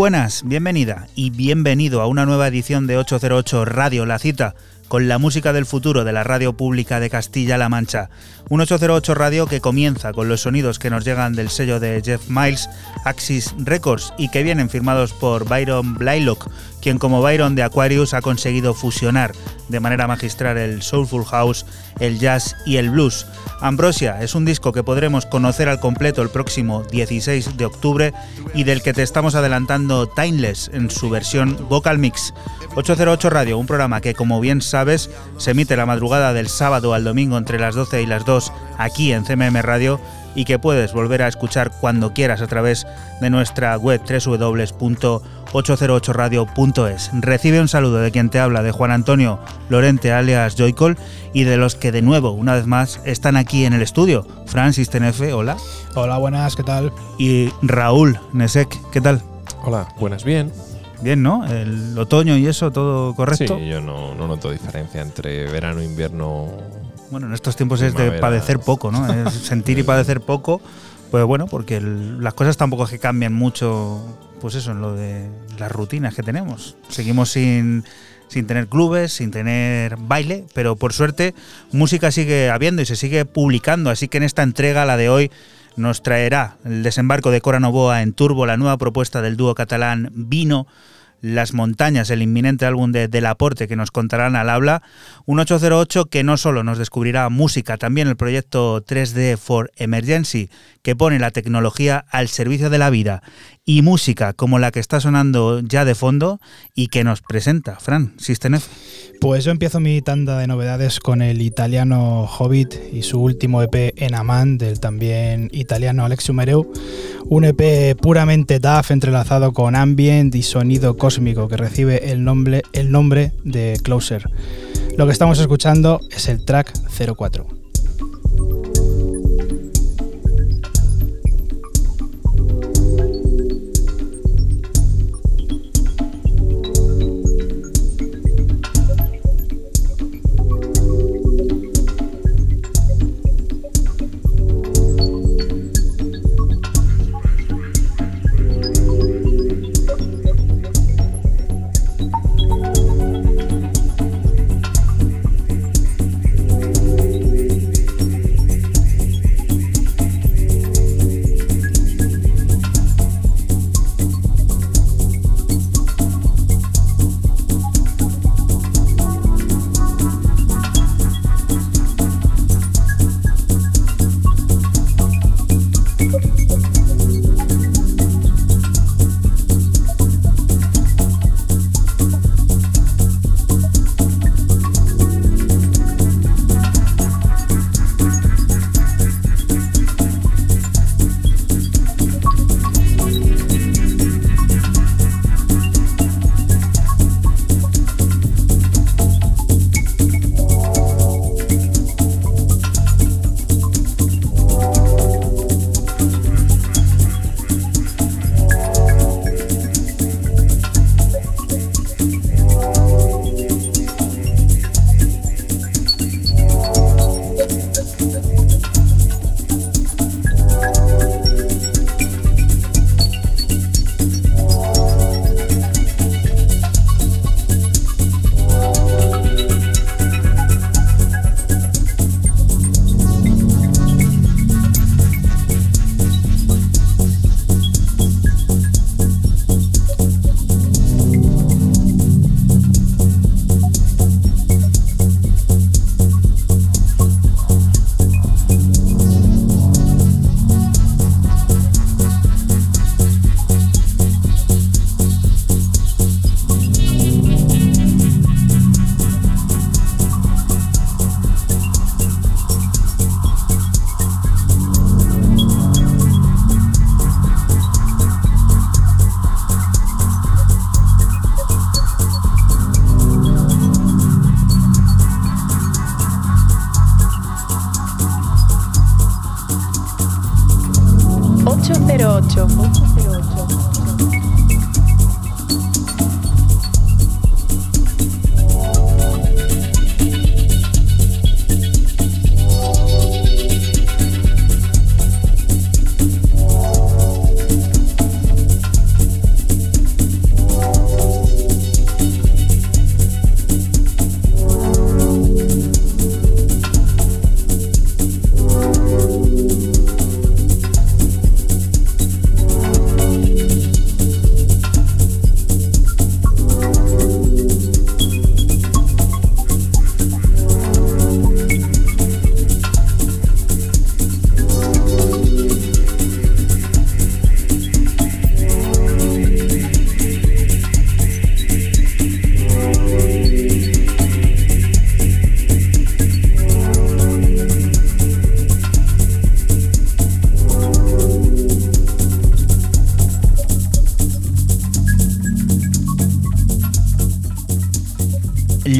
Buenas, bienvenida y bienvenido a una nueva edición de 808 Radio La Cita con la música del futuro de la radio pública de Castilla-La Mancha. Un 808 Radio que comienza con los sonidos que nos llegan del sello de Jeff Miles, Axis Records, y que vienen firmados por Byron Blylock, quien como Byron de Aquarius ha conseguido fusionar de manera magistral el soulful house, el jazz y el blues. Ambrosia es un disco que podremos conocer al completo el próximo 16 de octubre y del que te estamos adelantando Timeless en su versión Vocal Mix. 808 Radio, un programa que como bien sabes se emite la madrugada del sábado al domingo entre las 12 y las 2 aquí en CMM Radio y que puedes volver a escuchar cuando quieras a través de nuestra web www.808radio.es. Recibe un saludo de quien te habla, de Juan Antonio Lorente alias Joycol y de los que de nuevo, una vez más, están aquí en el estudio. Francis Tenefe, hola. Hola, buenas, ¿qué tal? Y Raúl Nesek, ¿qué tal? Hola, buenas, bien. Bien, ¿no? El otoño y eso, todo correcto. Sí, yo no, noto diferencia entre verano e invierno. Bueno, en estos tiempos es de padecer poco, ¿no? Es sentir y padecer poco. Pues bueno, porque las cosas tampoco es que cambien mucho, pues eso, en lo de las rutinas que tenemos. Seguimos sin, sin tener clubes, sin tener baile, pero por suerte música sigue habiendo y se sigue publicando. Así que en esta entrega, la de hoy, nos traerá el desembarco de Cora Novoa en Turbo, la nueva propuesta del dúo catalán Vino, las montañas, el inminente álbum de Del Aporte que nos contarán al habla, un 808 que no solo nos descubrirá música, también el proyecto 3D for Emergency, que pone la tecnología al servicio de la vida, y música como la que está sonando ya de fondo y que nos presenta Fran Sistenef. Pues yo empiezo mi tanda de novedades con el italiano Hobbit y su último EP En Amán del también italiano Alexio Mereu, un EP puramente DAF entrelazado con ambient y sonido cósmico que recibe el nombre, el nombre de Closer. Lo que estamos escuchando es el track 04.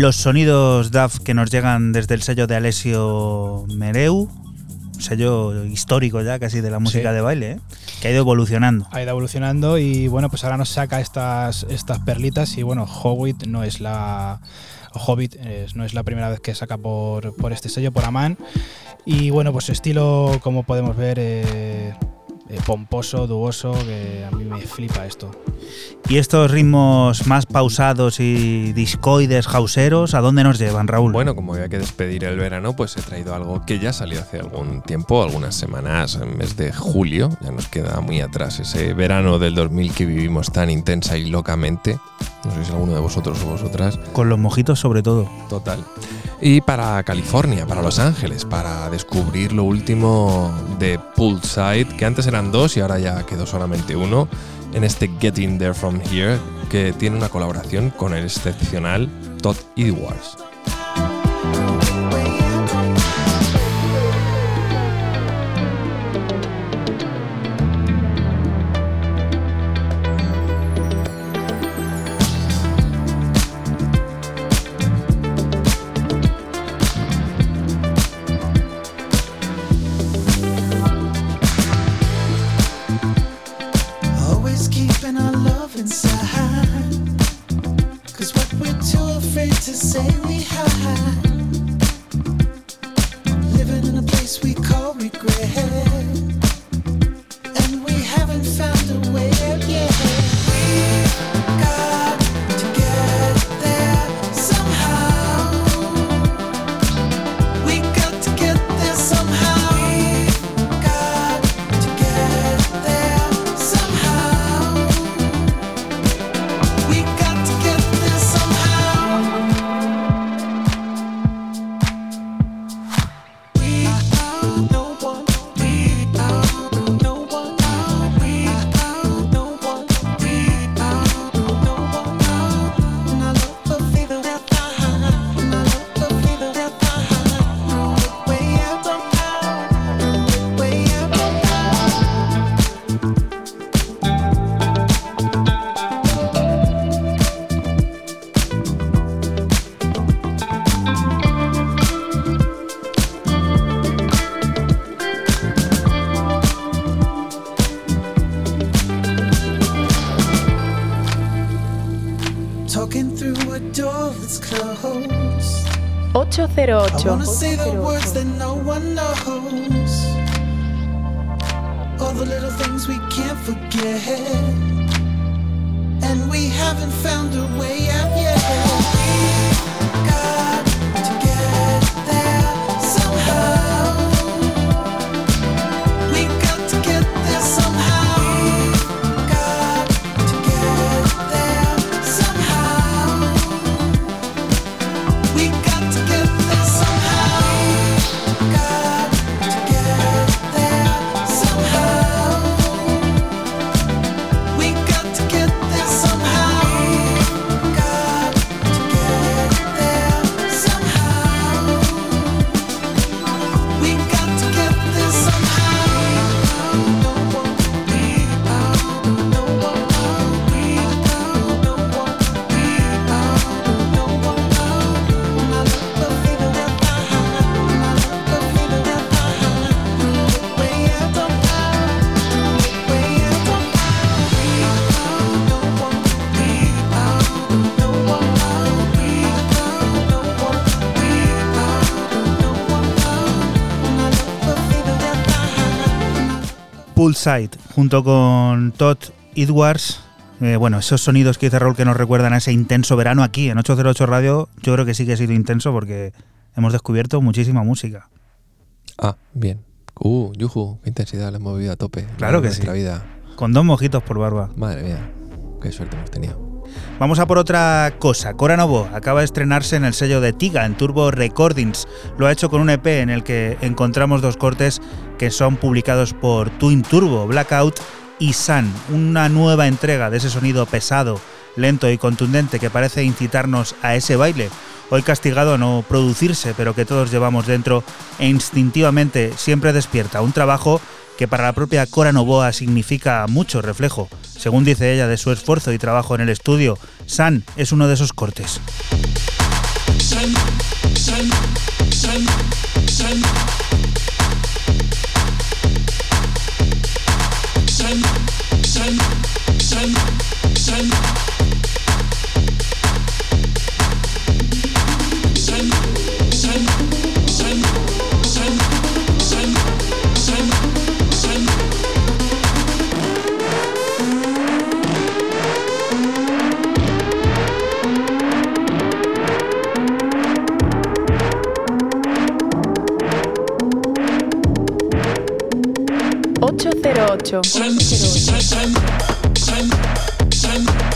Los sonidos DAF que nos llegan desde el sello de Alessio Mereu, sello histórico ya casi de la música Sí. de baile, ¿eh? que ha ido evolucionando. Ha ido evolucionando y bueno, pues ahora nos saca estas, estas perlitas y bueno, Hobbit no es la... Hobbit eh, no es la primera vez que saca por, por este sello, por Aman. Y bueno, pues su estilo, como podemos ver, eh, eh, pomposo, duoso, que a mí me flipa esto. Y estos ritmos más pausados y discoides, hauseros, ¿a dónde nos llevan, Raúl? Bueno, como había que despedir el verano, pues he traído algo que ya salió hace algún tiempo, algunas semanas, en mes de julio. Ya nos queda muy atrás ese verano del 2000 que vivimos tan intensa y locamente. No sé si alguno de vosotros o vosotras. Con los mojitos sobre todo. Total. Y para California, para Los Ángeles, para descubrir lo último de Poolside, que antes eran dos y ahora ya quedó solamente uno, en este Getting There From Here, que tiene una colaboración con el excepcional Todd Edwards. Poolside, junto con Todd Edwards. Eh, bueno, esos sonidos que dice Raúl que nos recuerdan a ese intenso verano aquí en 808 Radio, yo creo que sí que ha sido intenso porque hemos descubierto muchísima música. Ah, bien. Uh, yuju, qué intensidad la hemos vivido a tope. Claro que nuestra sí. vida. Con dos mojitos por barba. Madre mía, qué suerte hemos tenido. Vamos a por otra cosa. Cora Novo acaba de estrenarse en el sello de Tiga, en Turbo Recordings. Lo ha hecho con un EP en el que encontramos dos cortes que son publicados por Twin Turbo, Blackout y Sun. Una nueva entrega de ese sonido pesado, lento y contundente que parece incitarnos a ese baile. Hoy castigado a no producirse, pero que todos llevamos dentro e instintivamente siempre despierta. Un trabajo que para la propia Cora Novoa significa mucho reflejo. Según dice ella de su esfuerzo y trabajo en el estudio, San es uno de esos cortes. 808.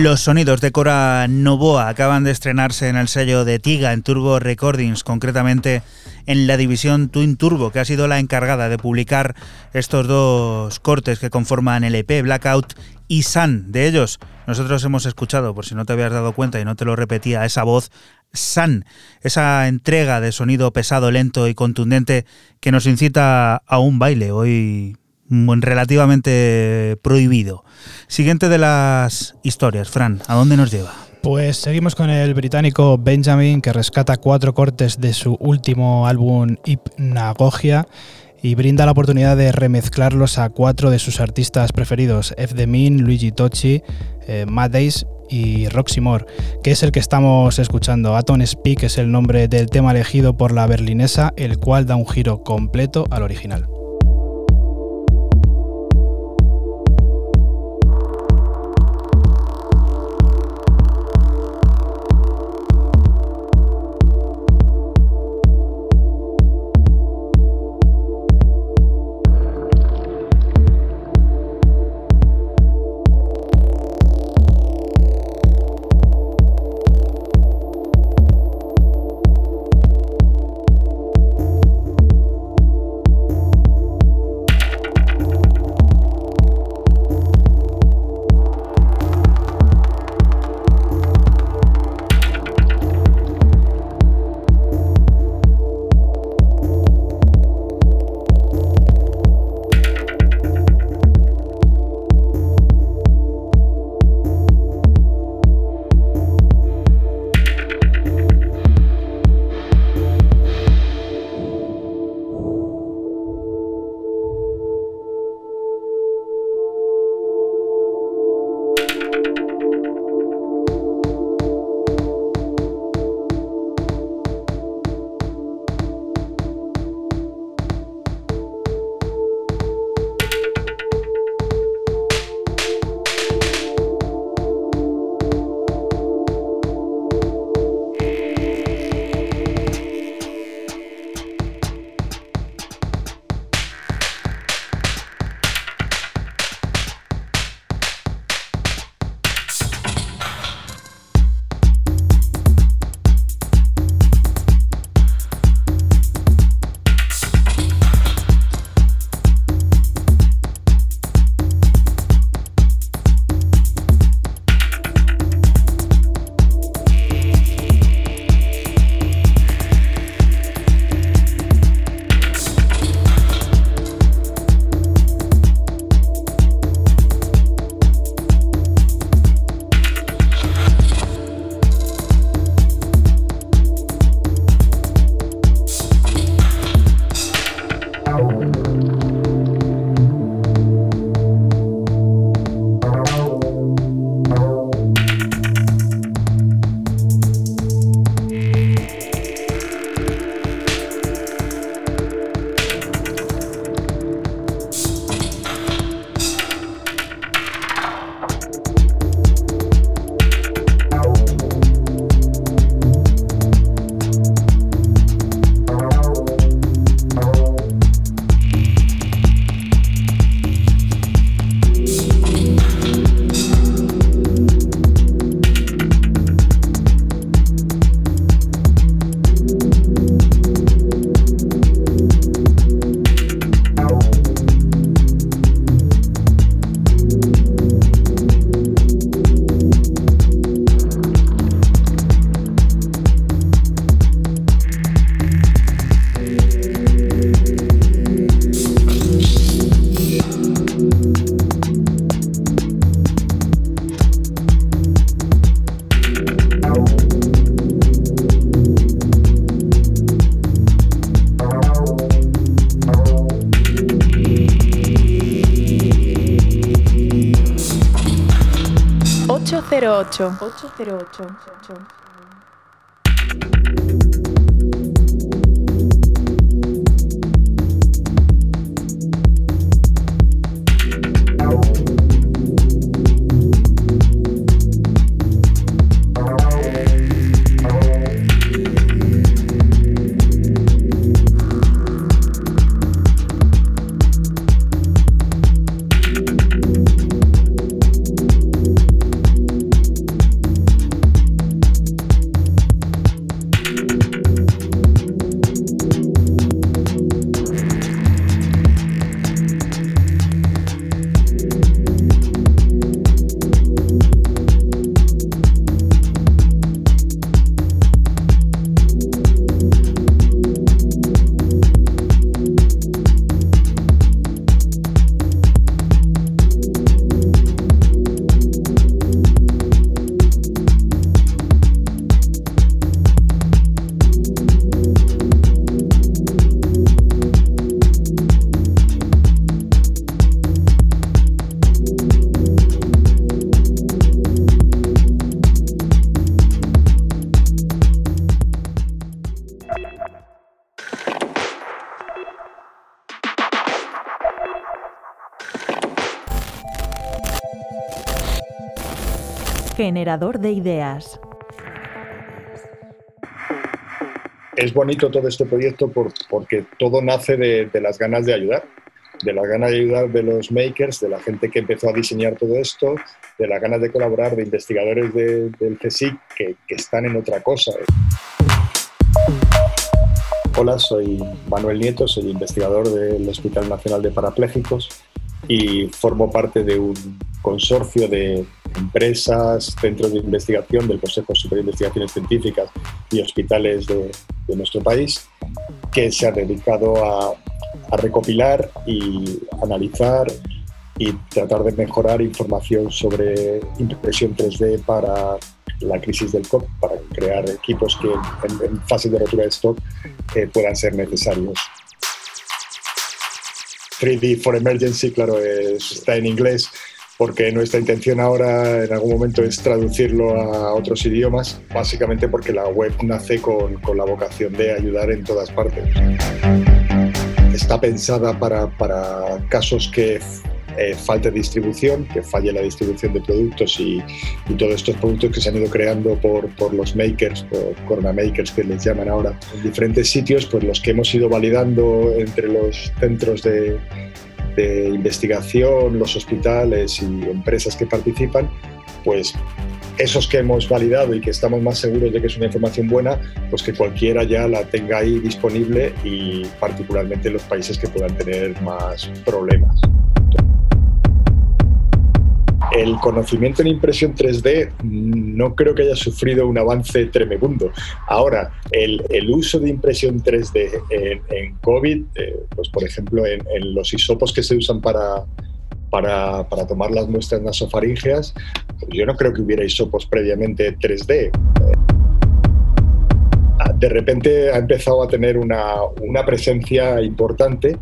Los sonidos de Cora Novoa acaban de estrenarse en el sello de Tiga en Turbo Recordings, concretamente en la división Twin Turbo, que ha sido la encargada de publicar estos dos cortes que conforman el EP Blackout y Sun. De ellos, nosotros hemos escuchado, por si no te habías dado cuenta y no te lo repetía, esa voz Sun, esa entrega de sonido pesado, lento y contundente que nos incita a un baile hoy relativamente prohibido. Siguiente de las historias, Fran, ¿a dónde nos lleva? Pues seguimos con el británico Benjamin, que rescata cuatro cortes de su último álbum Hypnagogia y brinda la oportunidad de remezclarlos a cuatro de sus artistas preferidos, F. Demin, Luigi Tocci, eh, Matt Days y Roxy Moore, que es el que estamos escuchando. Atom Speak es el nombre del tema elegido por la berlinesa, el cual da un giro completo al original. 808. 808. Generador de ideas. Es bonito todo este proyecto por- porque todo nace de, las ganas de ayudar, de las ganas de ayudar de los makers, de la gente que empezó a diseñar todo esto, de las ganas de colaborar de investigadores de- del CSIC que, que están en otra cosa. Hola, soy Manuel Nieto, soy investigador del Hospital Nacional de Parapléjicos y formo parte de un consorcio de empresas, centros de investigación del Consejo Superior de Investigaciones Científicas y hospitales de, nuestro país que se ha dedicado a, recopilar y analizar y tratar de mejorar información sobre impresión 3D para la crisis del COVID, para crear equipos que en, en fase de rotura de stock eh, puedan ser necesarios. 3D for Emergency, claro, es- está en inglés porque nuestra intención ahora en algún momento es traducirlo a otros idiomas, básicamente porque la web nace con, la vocación de ayudar en todas partes. Está pensada para casos que eh, falte distribución, que falle la distribución de productos y, y todos estos productos que se han ido creando por, por los makers, por corona makers que les llaman ahora, en diferentes sitios, pues los que hemos ido validando entre los centros de, de investigación, los hospitales y empresas que participan, pues esos que hemos validado y que estamos más seguros de que es una información buena, pues que cualquiera ya la tenga ahí disponible y particularmente en los países que puedan tener más problemas. El conocimiento en impresión 3D no creo que haya sufrido un avance tremebundo. Ahora, el, uso de impresión 3D en, COVID, eh, pues por ejemplo en, los hisopos que se usan para, para, tomar las muestras nasofaríngeas, pues yo no creo que hubiera hisopos previamente 3D. Ah, De repente ha empezado a tener una, una presencia importante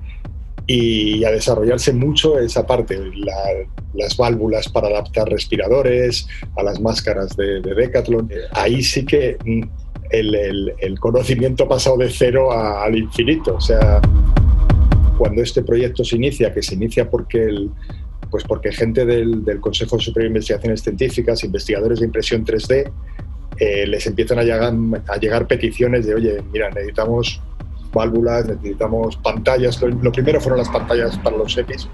y a desarrollarse mucho esa parte, la- las válvulas para adaptar respiradores, a las máscaras de, de Decathlon. Ahí sí que mm, el, conocimiento ha pasado de cero al infinito. O sea, cuando este proyecto se inicia, que se inicia porque pues porque gente del, del Consejo Superior de Investigaciones Científicas, investigadores de impresión 3D, eh, les empiezan a llegar, a llegar peticiones de, oye, mira, necesitamos válvulas, necesitamos pantallas. Lo, primero fueron las pantallas para los EPIs.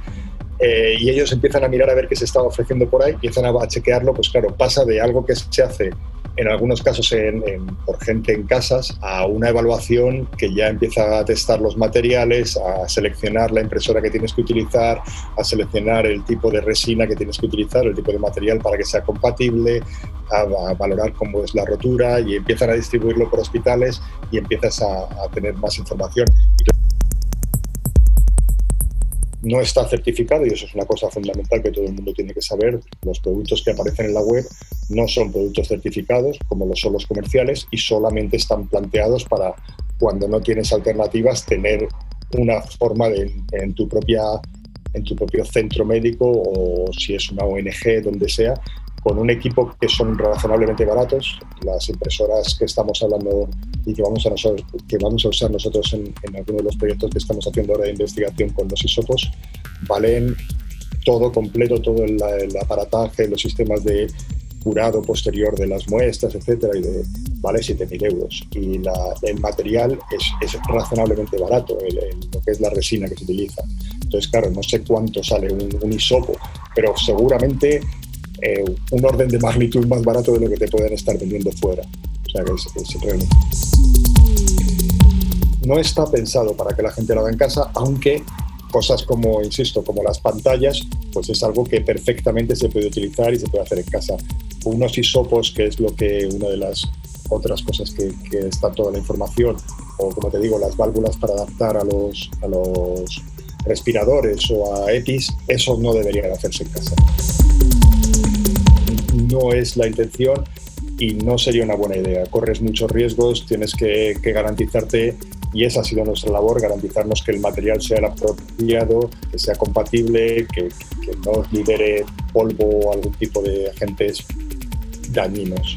eh, y ellos empiezan a mirar a ver qué se estaba ofreciendo por ahí, empiezan a chequearlo, pues claro, pasa de algo que se hace en algunos casos en- por gente en casas a una evaluación que ya empieza a testar los materiales, a seleccionar la impresora que tienes que utilizar, a seleccionar el tipo de resina que tienes que utilizar, el tipo de material para que sea compatible, a, a valorar cómo es la rotura y empiezan a distribuirlo por hospitales y empiezas a, a tener más información. No está certificado y eso es una cosa fundamental que todo el mundo tiene que saber. Los productos que aparecen en la web no son productos certificados como lo son los comerciales y solamente están planteados para cuando no tienes alternativas tener una forma de en tu propia en tu propio centro médico o si es una ONG donde sea con un equipo que son razonablemente baratos. Las impresoras que estamos hablando y que vamos a, nosotros, que vamos a usar nosotros en, en algunos de los proyectos que estamos haciendo ahora de investigación con los isopos valen todo completo, todo el, el aparataje, los sistemas de curado posterior de las muestras, etcétera, y de, vale 7.000 euros. Y la, el material es, es razonablemente barato, el, el, lo que es la resina que se utiliza. Entonces, claro, no sé cuánto sale un, un pero seguramente eh, un orden de magnitud más barato de lo que te pueden estar vendiendo fuera. O sea, que es, realmente... No está pensado para que la gente lo haga en casa, aunque cosas como, insisto, como las pantallas, pues es algo que perfectamente se puede utilizar y se puede hacer en casa. Unos hisopos, que es lo que una de las otras cosas que, que está toda la información, o como te digo, las válvulas para adaptar a los, a los respiradores o a EPIs, eso no deberían hacerse en casa. No es la intención y no sería una buena idea. Corres muchos riesgos, tienes que, garantizarte, y esa ha sido nuestra labor, garantizarnos que el material sea el apropiado, que sea compatible, que no libere polvo o algún tipo de agentes dañinos.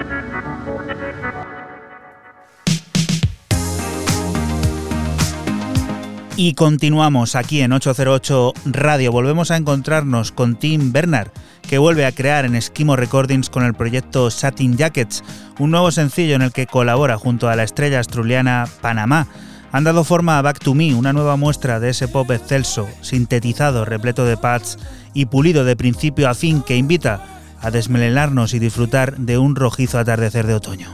Y continuamos aquí en 808 Radio. Volvemos a encontrarnos con Tim Bernard, que vuelve a crear en Esquimo Recordings con el proyecto Satin Jackets, un nuevo sencillo en el que colabora junto a la estrella australiana Panamá. Han dado forma a Back to Me, una nueva muestra de ese pop excelso, sintetizado, repleto de pads y pulido de principio a fin que invita a desmelenarnos y disfrutar de un rojizo atardecer de otoño.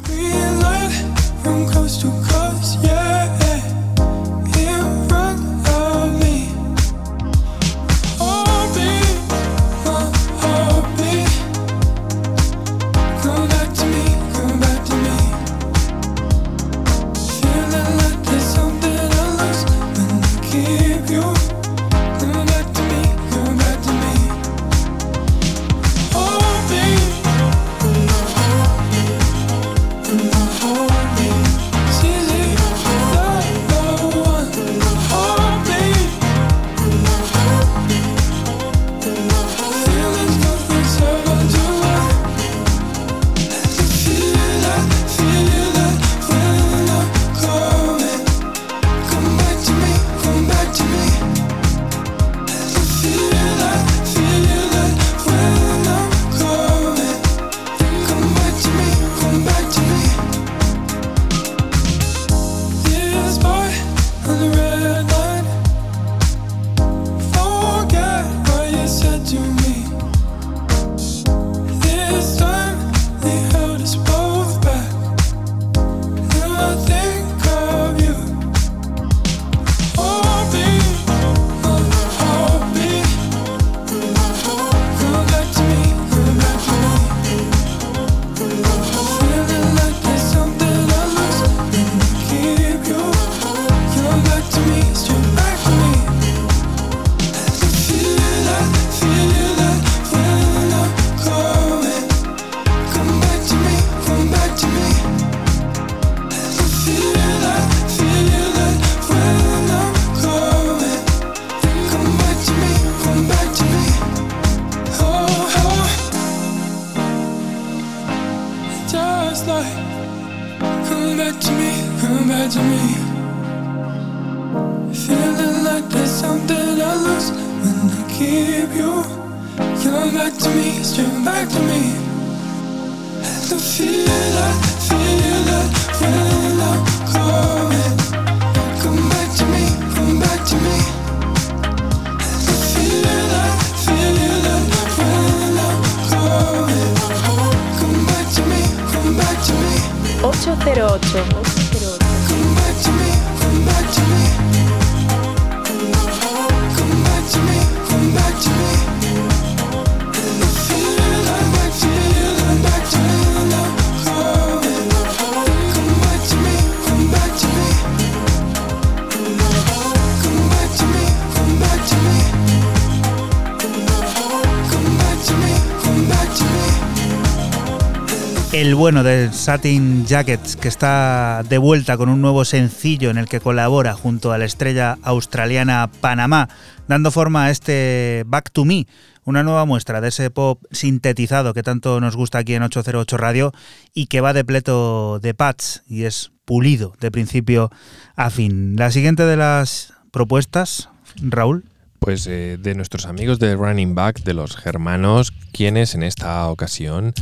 El bueno de Satin Jackets, que está de vuelta con un nuevo sencillo en el que colabora junto a la estrella australiana Panamá, dando forma a este Back to Me, una nueva muestra de ese pop sintetizado que tanto nos gusta aquí en 808 Radio y que va de pleto de pads y es pulido de principio a fin. La siguiente de las propuestas, Raúl. Pues eh, de nuestros amigos de Running Back, de los germanos, quienes en esta ocasión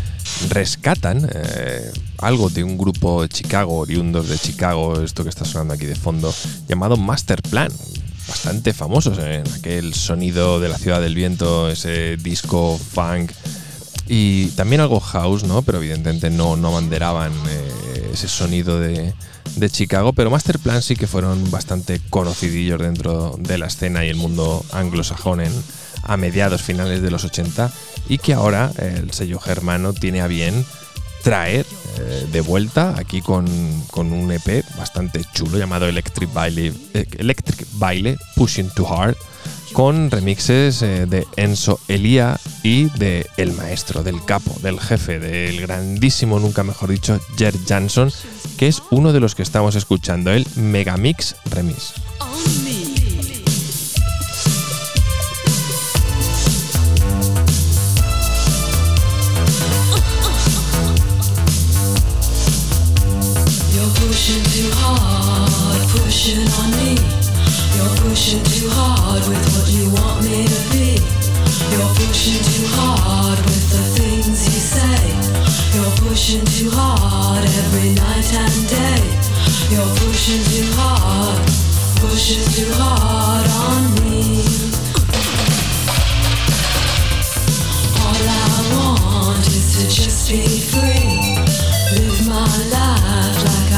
rescatan eh, algo de un grupo de Chicago, oriundos de Chicago, esto que está sonando aquí de fondo, llamado Master Plan. Bastante famosos en aquel sonido de la ciudad del viento, ese disco funk y también algo house, ¿no? Pero evidentemente no, no banderaban eh, ese sonido de, de Chicago, pero Masterplan sí que fueron bastante conocidillos dentro de la escena y el mundo anglosajón en, a mediados finales de los 80 y que ahora el sello germano tiene a bien traer eh, de vuelta aquí con, con, un EP bastante chulo llamado Electric Baile, eh, Electric Pushing Too Hard con remixes eh, de Enzo Elia y de el maestro, del capo, del jefe, del grandísimo, nunca mejor dicho, Jer Jansson, que es uno de los que estamos escuchando, el Megamix Remix. Pushing too hard, pushing on me. You're pushing too hard with what you want me to be. You're pushing too hard with the things you say. You're pushing too hard every night and day. You're pushing too hard, pushing too hard on me. All I want is to just be free. Live my life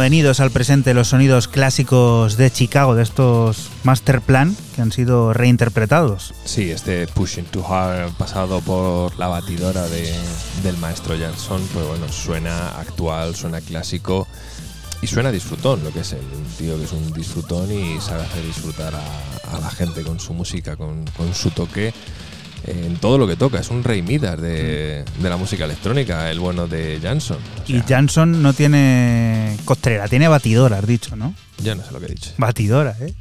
Bienvenidos al presente los sonidos clásicos de Chicago, de estos Masterplan que han sido reinterpretados. Sí, este Pushing Too Hard pasado por la batidora de- del maestro Jansson, pues bueno, suena actual, suena clásico y suena disfrutón, lo que es un tío que es un disfrutón y sabe hacer disfrutar a, a la gente con su música, con, con su toque en todo lo que toca. Es un rey Midas de, de la música electrónica, el bueno de Jansson. O Y Jansson no tiene costrera, tiene batidora, has dicho, ¿no? ya no sé lo que he dicho. Batidora, ¿eh?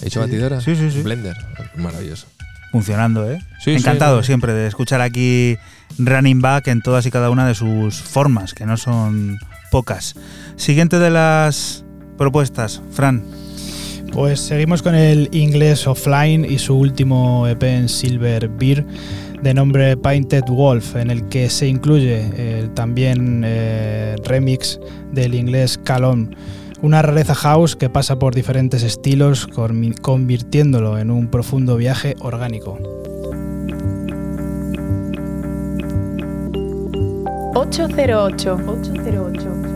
¿He dicho batidora? Sí, sí, sí. Blender. Maravilloso. Funcionando, ¿eh? Sí, Encantado sí. siempre de escuchar aquí Running Back en todas y cada una de sus formas, que no son pocas. Siguiente de las propuestas, Fran. Pues seguimos con el inglés Offline y su último EP en Silver Beer de nombre Painted Wolf, en el que se incluye el también eh, remix del inglés Calon, una rareza house que pasa por diferentes estilos, convirtiéndolo en un profundo viaje orgánico. 808. 808.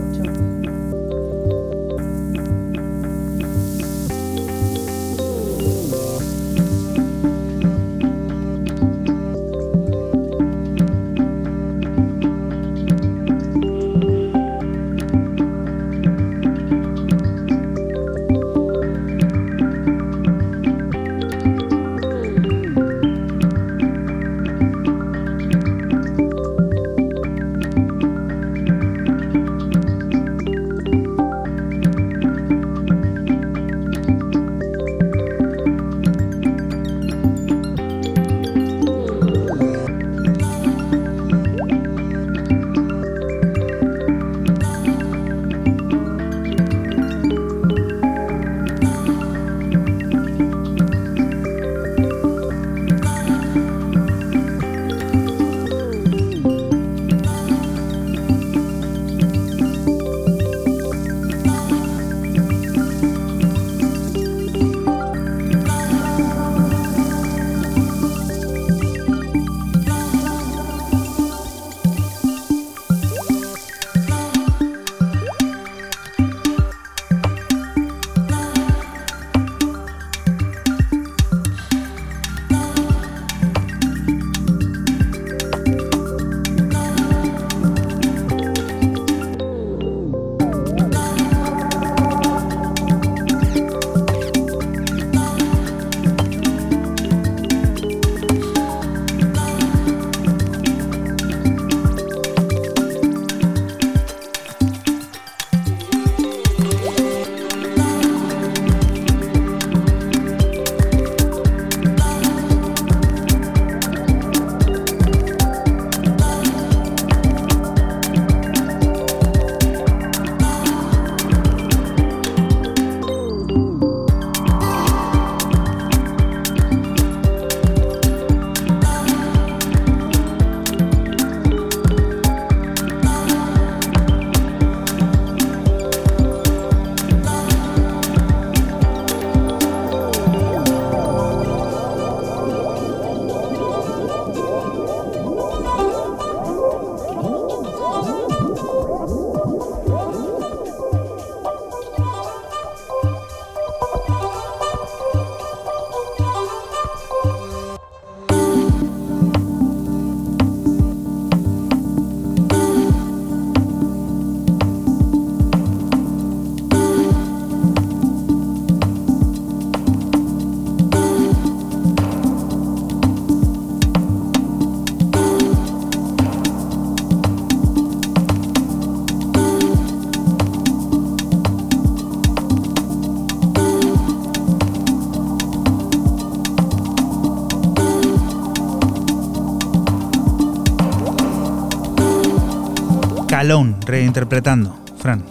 Calón reinterpretando, Fran.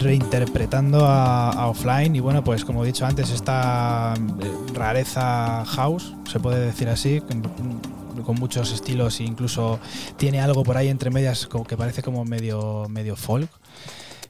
reinterpretando a, a Offline y bueno pues como he dicho antes esta eh, rareza house se puede decir así con, muchos estilos e incluso tiene algo por ahí entre medias que parece como medio medio folk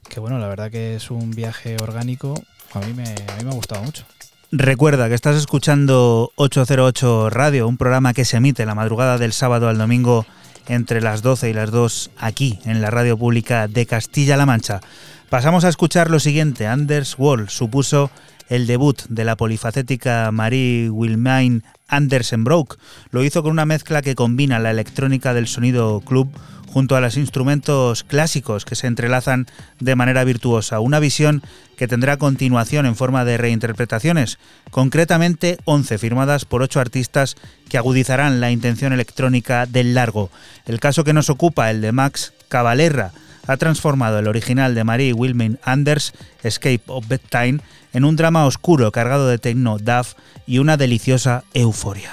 que bueno la verdad que es un viaje orgánico a mí me, a mí me ha gustado mucho Recuerda que estás escuchando 808 Radio, un programa que se emite la madrugada del sábado al domingo entre las 12 y las 2 aquí en la radio pública de Castilla-La Mancha. Pasamos a escuchar lo siguiente. Anders Wall supuso el debut de la polifacética Marie Wilmain Andersenbroek. Lo hizo con una mezcla que combina la electrónica del sonido club junto a los instrumentos clásicos que se entrelazan de manera virtuosa. Una visión que tendrá continuación en forma de reinterpretaciones, concretamente 11 firmadas por 8 artistas que agudizarán la intención electrónica del largo. El caso que nos ocupa, el de Max Cavalera, ha transformado el original de Marie Wilmin Anders, Escape of Bedtime, en un drama oscuro cargado de techno, duff y una deliciosa euforia.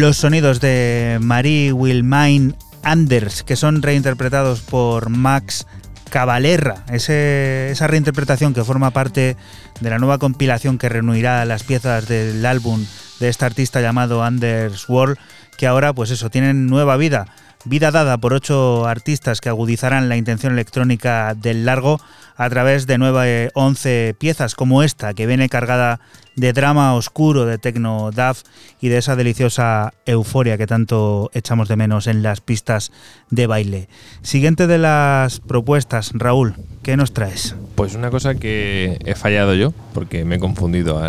Los sonidos de Marie Wilmain Anders, que son reinterpretados por Max Cavalera, esa reinterpretación que forma parte de la nueva compilación que reunirá las piezas del álbum de este artista llamado Anders World, que ahora, pues eso, tienen nueva vida. Vida dada por ocho artistas que agudizarán la intención electrónica del largo a través de nueve, once piezas como esta, que viene cargada de drama oscuro, de techno duff y de esa deliciosa euforia que tanto echamos de menos en las pistas de baile. Siguiente de las propuestas, Raúl, ¿qué nos traes? Pues una cosa que he fallado yo, porque me he confundido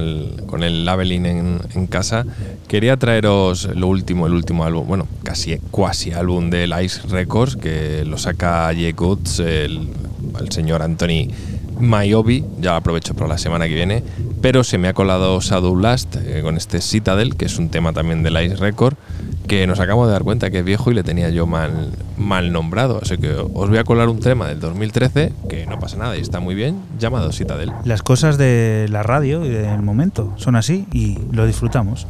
con el labeling en, casa. Quería traeros lo último, el último álbum, bueno, casi cuasi álbum del Ice Records, que lo saca Jay Goods, el, el señor Anthony Maiobi, ya aprovecho para la semana que viene, pero se me ha colado Shadow Last eh, con este Citadel, que es un tema también del Ice Record, que nos acabamos de dar cuenta que es viejo y le tenía yo mal, mal nombrado. Así que os voy a colar un tema del 2013, que no pasa nada y está muy bien, llamado Citadel. Las cosas de la radio y del momento son así y lo disfrutamos.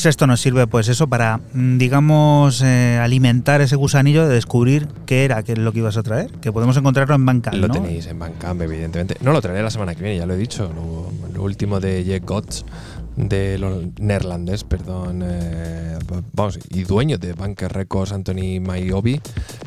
Pues esto nos sirve, pues eso, para, mm, digamos, eh, alimentar ese gusanillo de descubrir qué era qué es lo que ibas a traer. Que podemos encontrarlo en Bandcamp, Lo ¿no? tenéis en Bandcamp, evidentemente. No lo traeré la semana que viene, ya lo he dicho. Lo, lo último de Jack Gotts, de lo neerlandés, perdón. eh, vamos, y dueño de Bunker Records, Anthony Maiobi.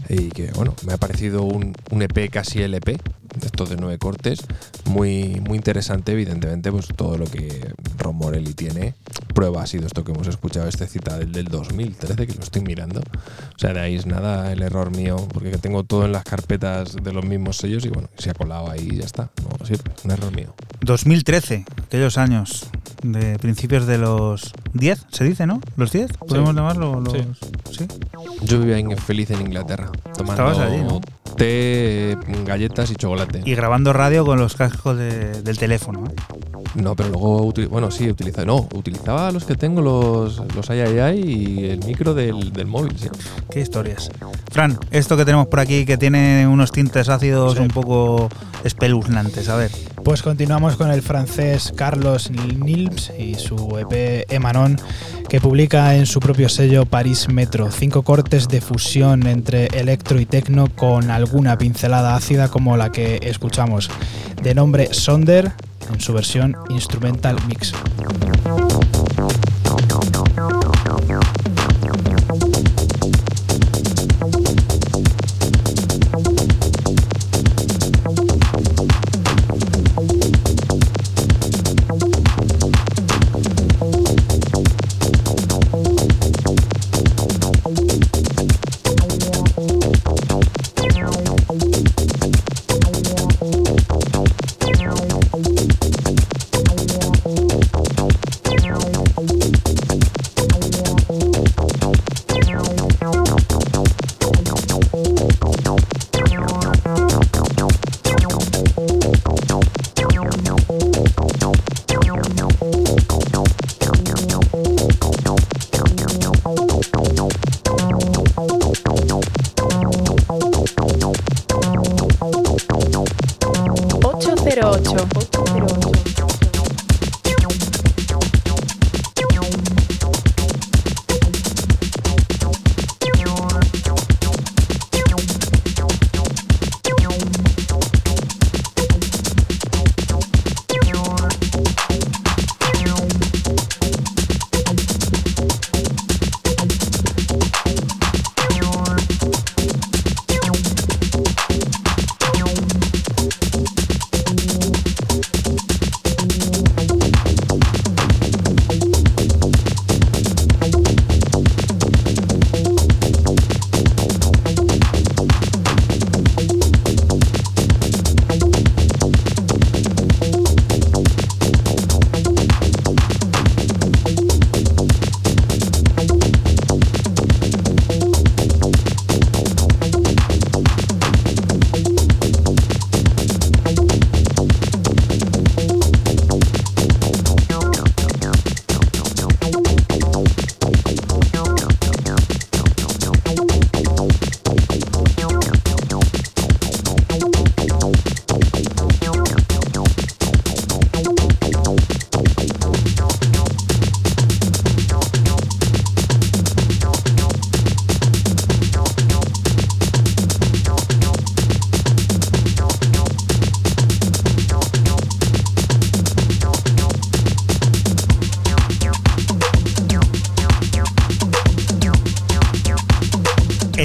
Y que, bueno, me ha parecido un, un EP casi LP, de estos de nueve cortes. Muy, muy interesante, evidentemente, pues todo lo que Ron Morelli tiene. Prueba ha sido esto que hemos escuchado, este cita del, del 2013, que lo estoy mirando. O sea, de ahí es nada el error mío, porque tengo todo en las carpetas de los mismos sellos y bueno, se ha colado ahí y ya está. No sirve, un error mío. 2013, aquellos años de principios de los 10, se dice, ¿no? ¿Los 10? ¿Podemos llamarlo? Los, sí. Yo vivía feliz en Inglaterra, tomando Estabas allí, ¿no? Té, galletas y chocolate. Y grabando radio con los cascos de- del teléfono. ¿eh? No, pero luego, bueno, sí, utilizaba, no, utilizaba los que tengo, los, los y el micro del, del móvil, sí. Qué historias. Fran, esto que tenemos por aquí que tiene unos tintes ácidos un poco espeluznantes, a ver. Pues continuamos con el francés Carlos Nilms y su EP Emanon, que publica en su propio sello Paris Metro cinco cortes de fusión entre electro y tecno con alguna pincelada ácida como la que escuchamos. De nombre Sonder, en su versión Instrumental Mix.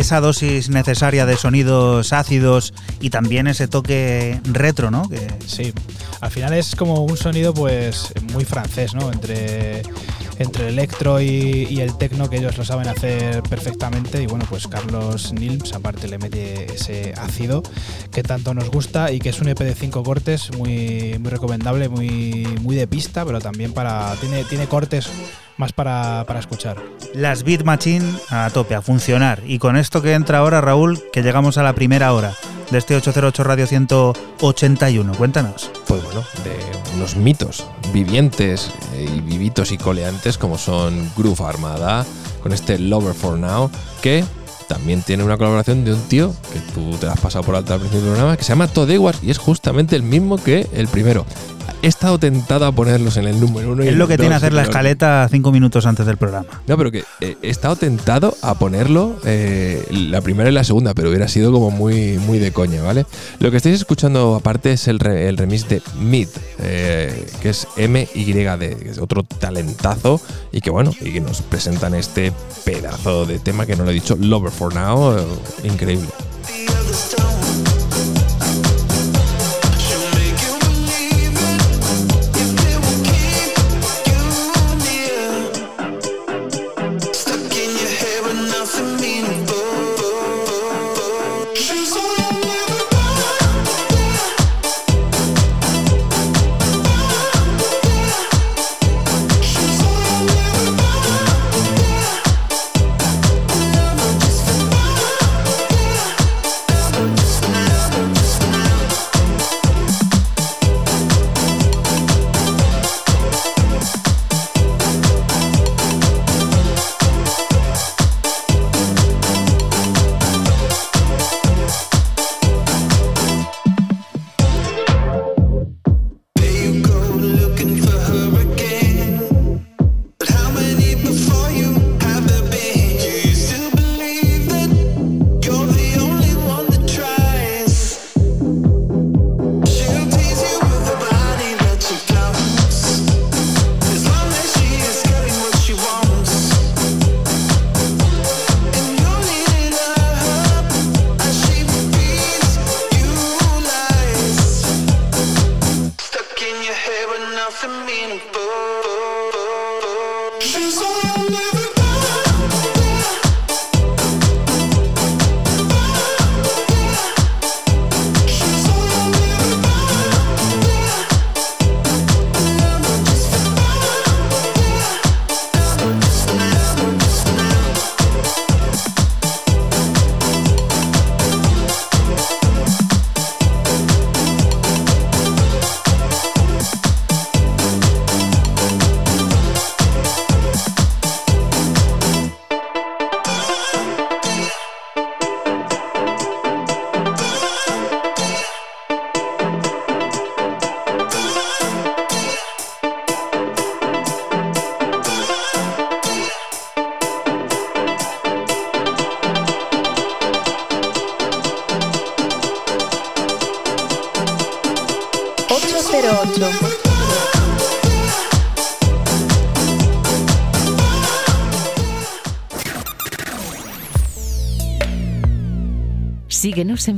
Esa dosis necesaria de sonidos ácidos y también ese toque retro, ¿no? Que Sí, al final es como un sonido pues muy francés, ¿no? Entre, entre el electro y, y el tecno que ellos lo saben hacer perfectamente y bueno, pues Carlos Nilms aparte le mete ese ácido que tanto nos gusta y que es un EP de cinco cortes muy, muy recomendable, muy, muy de pista, pero también para tiene, tiene cortes más para, para escuchar. las Beat Machine a tope, a funcionar. Y con esto que entra ahora, Raúl, que llegamos a la primera hora de este 808 Radio 181. Cuéntanos. Pues bueno, de unos mitos vivientes eh, y vivitos y coleantes como son Groove Armada, con este Lover for Now, que también tiene una colaboración de un tío que tú te has pasado por alto al principio del programa, que se llama Todewas y es justamente el mismo que el primero. He estado tentado a ponerlos en el número uno. y Es lo que tiene dos, hacer la escaleta cinco minutos antes del programa. No, pero que eh, he estado tentado a ponerlo eh, la primera y la segunda, pero hubiera sido como muy, muy de coña, ¿vale? Lo que estáis escuchando aparte es el, re- el remix de Mid, eh, que es M-Y-D, que es otro talentazo y que bueno, y que nos presentan este pedazo de tema que no lo he dicho, Lover for Now, eh, increíble.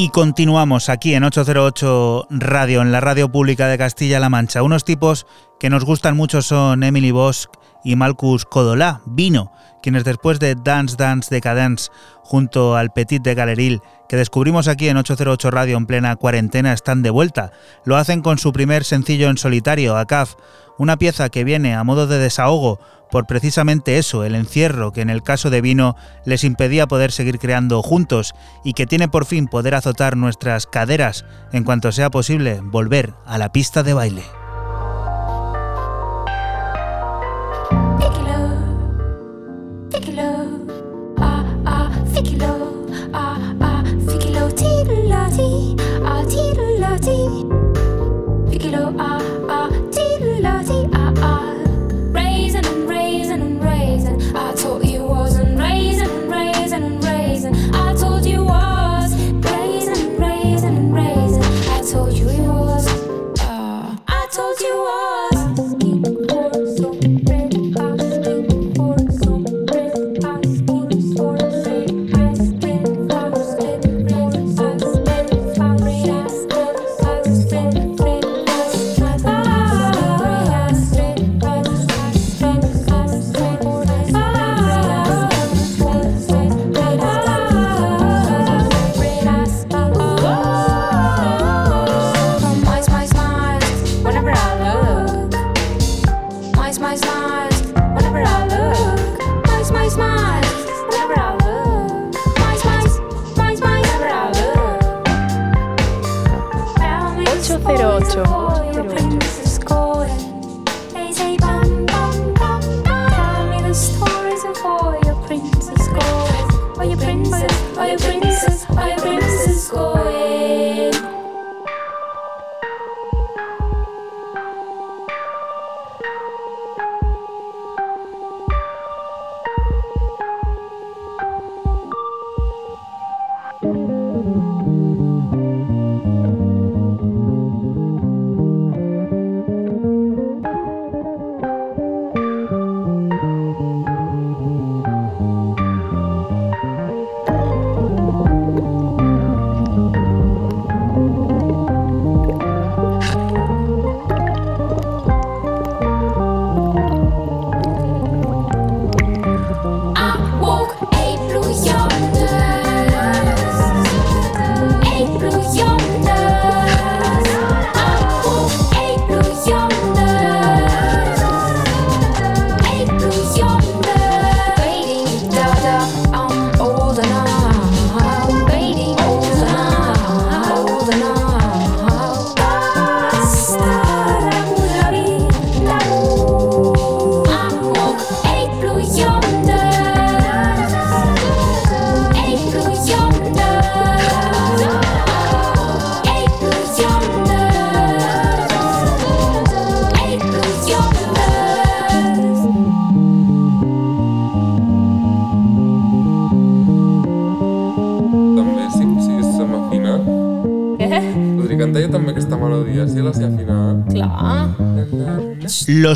Y continuamos aquí en 808 Radio, en la radio pública de Castilla-La Mancha. Unos tipos que nos gustan mucho son Emily Bosch y Malcus Codolá, Vino, quienes después de Dance Dance Decadence junto al Petit de Galeril, que descubrimos aquí en 808 Radio en plena cuarentena, están de vuelta. Lo hacen con su primer sencillo en solitario, ACAF, una pieza que viene a modo de desahogo por precisamente eso, el encierro que en el caso de Vino les impedía poder seguir creando juntos y que tiene por fin poder azotar nuestras caderas en cuanto sea posible volver a la pista de baile.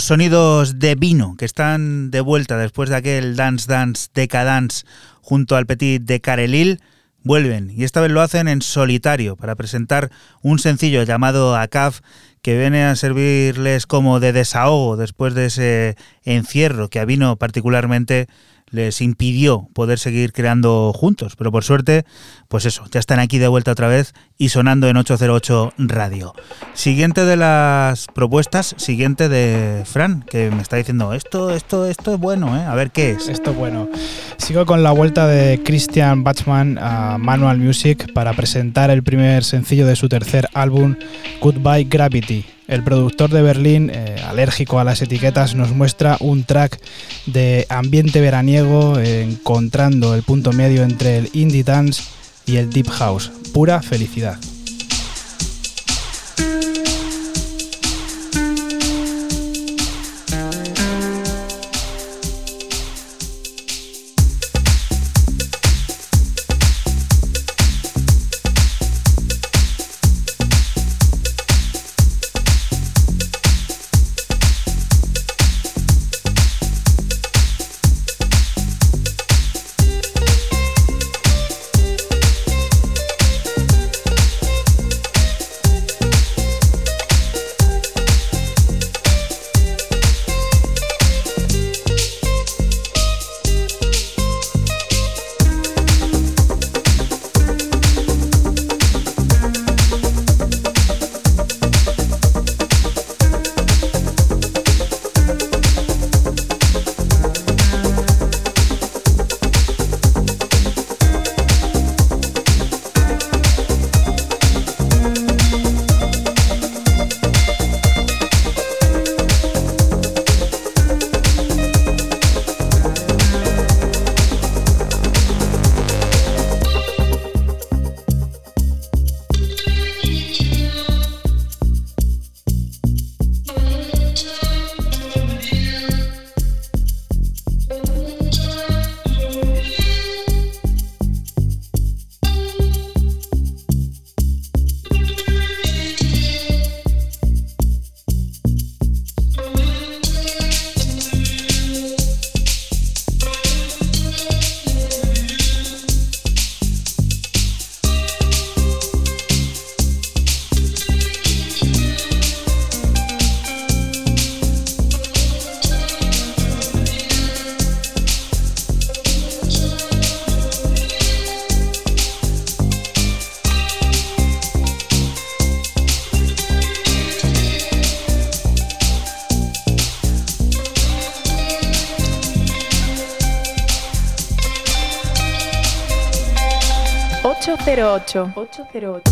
Sonidos de vino que están de vuelta después de aquel Dance Dance Decadance junto al Petit de Carelil vuelven. Y esta vez lo hacen en solitario para presentar un sencillo llamado ACAF que viene a servirles como de desahogo después de ese encierro que a Vino particularmente les impidió poder seguir creando juntos, pero por suerte, pues eso, ya están aquí de vuelta otra vez y sonando en 808 Radio. Siguiente de las propuestas, siguiente de Fran, que me está diciendo, esto, esto, esto es bueno, ¿eh? A ver qué es. Esto es bueno. Sigo con la vuelta de Christian Bachmann a Manual Music para presentar el primer sencillo de su tercer álbum, Goodbye Gravity. El productor de Berlín, eh, alérgico a las etiquetas, nos muestra un track de ambiente veraniego encontrando el punto medio entre el indie dance y el deep house. Pura felicidad. 808. 808.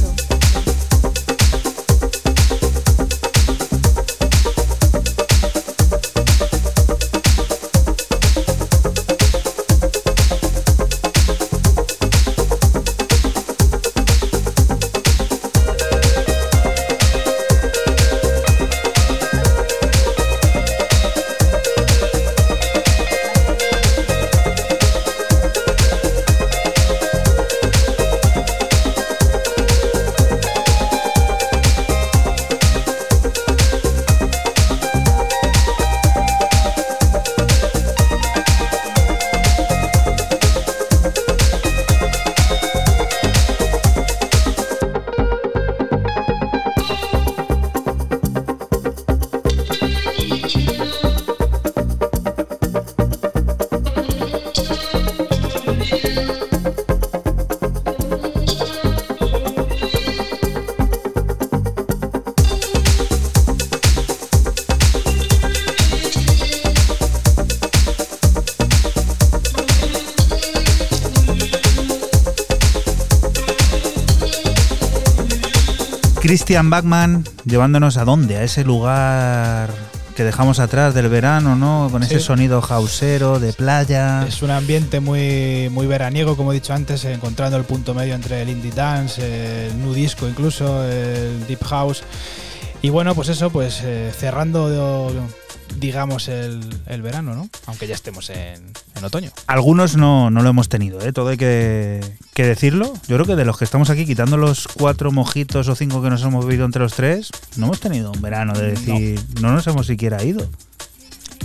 Christian Bachman llevándonos a dónde? A ese lugar que dejamos atrás del verano, ¿no? Con ese sonido hausero de playa. Es un ambiente muy, muy veraniego, como he dicho antes, encontrando el punto medio entre el indie dance, el nu disco incluso, el deep house. Y bueno, pues eso, pues eh, cerrando, digamos, el, el verano, ¿no? Aunque ya estemos en, en otoño. Algunos no, no lo hemos tenido, ¿eh? todo hay que, que decirlo. Yo creo que de los que estamos aquí, quitando los cuatro mojitos o cinco que nos hemos bebido entre los tres, no hemos tenido un verano de decir, no, nos hemos siquiera ido.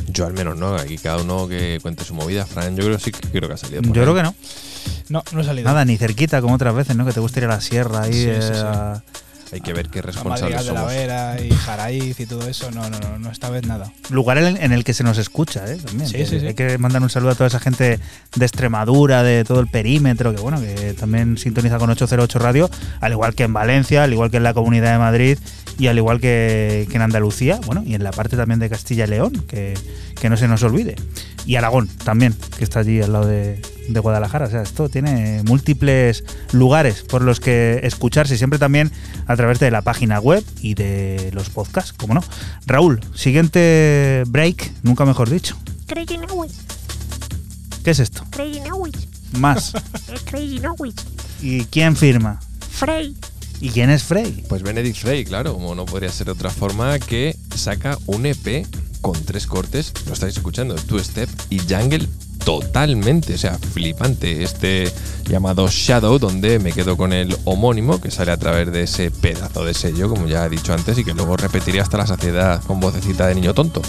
Yo al menos no, aquí cada uno que cuente su movida. Fran, yo creo sí que creo que ha salido. por Yo ahí. creo que no. No, no he salido. Nada, ni cerquita como otras veces, ¿no? Que te gusta ir a la sierra ahí. Sí, sí, eh, sí. a- Hay que ver qué responsables Madrigal de la somos. Vera y Jaraíz y todo eso. No, no, no, no, esta vez nada. lugar en, en el que se nos escucha, ¿eh? También. Sí, sí, sí. Hay que mandar un saludo a toda esa gente de Extremadura, de todo el perímetro, que bueno, que también sintoniza con 808 Radio, al igual que en Valencia, al igual que en la Comunidad de Madrid y al igual que, que en Andalucía, bueno, y en la parte también de Castilla y León, que, que no se nos olvide. Y Aragón también, que está allí al lado de, de Guadalajara. O sea, esto tiene múltiples lugares por los que escucharse, siempre también a través de la página web y de los podcasts, como no. Raúl, siguiente break, nunca mejor dicho. Crazy ¿Qué es esto? Crazy Más. Crazy. ¿Y quién firma? Frey, ¿Y quién es Frey? Pues Benedict Frey, claro, como no podría ser otra forma, que saca un EP con tres cortes, lo estáis escuchando, Two Step y Jungle totalmente, o sea, flipante. Este llamado Shadow, donde me quedo con el homónimo que sale a través de ese pedazo de sello, como ya he dicho antes, y que luego repetiré hasta la saciedad con vocecita de niño tonto.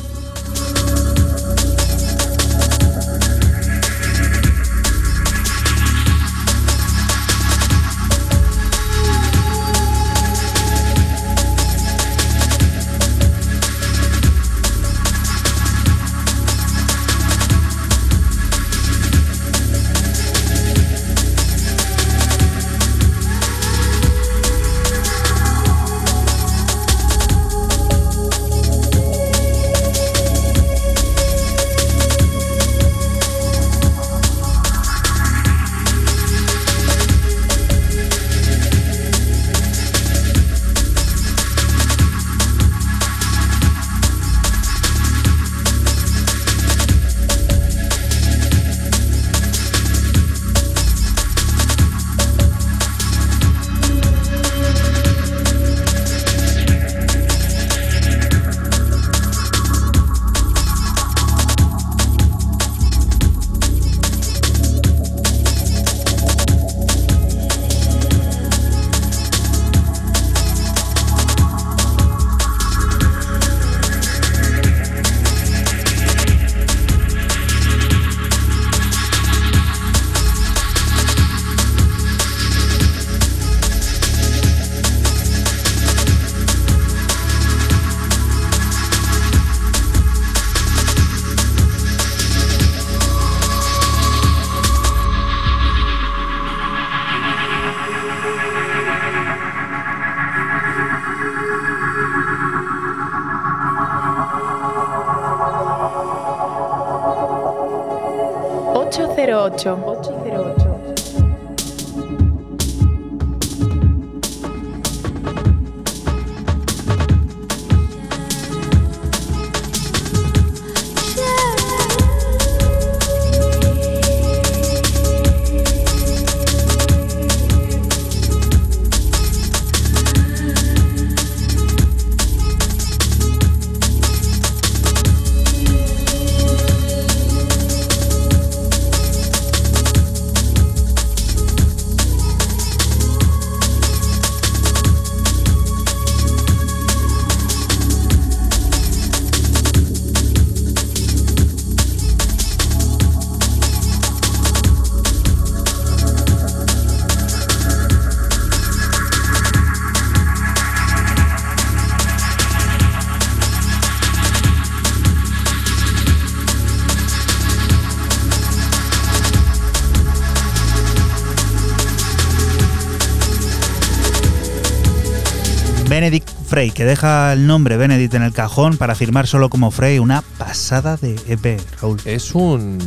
Frey, que deja el nombre Benedict en el cajón para firmar solo como Frey, una pasada de EP, Raúl. Es un,